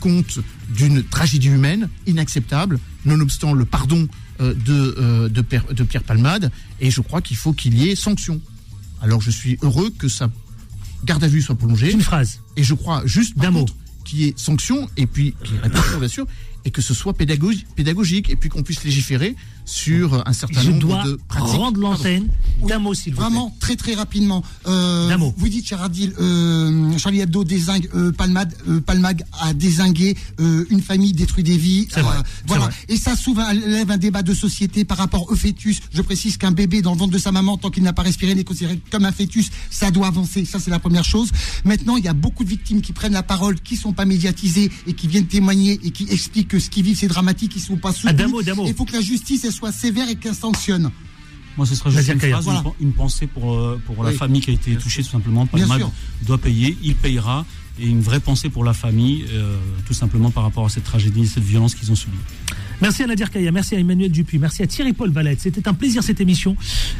compte d'une tragédie humaine inacceptable, nonobstant le pardon de, de, Pierre, de Pierre Palmade. Et je crois qu'il faut qu'il y ait sanction. Alors je suis heureux que sa garde à vue soit prolongée. Une phrase. Et je crois juste D'un mot. y ait sanction et puis qu'il y ait répression bien sûr et que ce soit pédagogique et puis qu'on puisse légiférer sur un certain Je nombre dois de pratiques. rendre l'antenne d'un mot, s'il vous plaît. Vraiment, très très rapidement. Euh, D'un mot. Vous dites, cher Adil, euh, Charlie Hebdo désingue, euh, Palmade, euh, Palmag a désingué euh, une famille, détruit des vies. C'est vrai, voilà. vrai. Et ça souvent lève un débat de société par rapport au fœtus. Je précise qu'un bébé dans le ventre de sa maman, tant qu'il n'a pas respiré, n'est considéré comme un fœtus. Ça doit avancer. Ça, c'est la première chose. Maintenant, il y a beaucoup de victimes qui prennent la parole, qui sont pas médiatisées et qui viennent témoigner et qui expliquent que ce qu'ils vivent, c'est dramatique, ils sont pas soutenus. mot. Il faut que la justice, elle soit sévère et qu'elle sanctionne. Moi, ce sera juste une, phrase, Voilà. pensée pour, euh, pour la Oui. famille qui a été touchée, tout simplement. Sûr. doit payer, il payera. Et une vraie pensée pour la famille, euh, tout simplement par rapport à cette tragédie, cette violence qu'ils ont subie. Merci à Nadir Kaya, merci à Emmanuel Dupuis, merci à Thierry-Paul Valette. C'était un plaisir cette émission.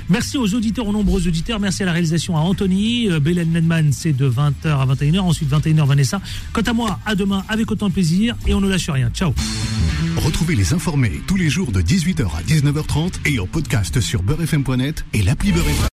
Merci aux auditeurs, aux nombreux auditeurs. Merci à la réalisation à Anthony. Euh, Belen Nenman, c'est de 20h à 21h. Ensuite 21h Vanessa. Quant à moi, à demain avec autant de plaisir et on ne lâche rien. Ciao. Retrouvez les informés tous les jours de 18h à 19h30 et en podcast sur beurrefm.net et l'appli Beurrefm.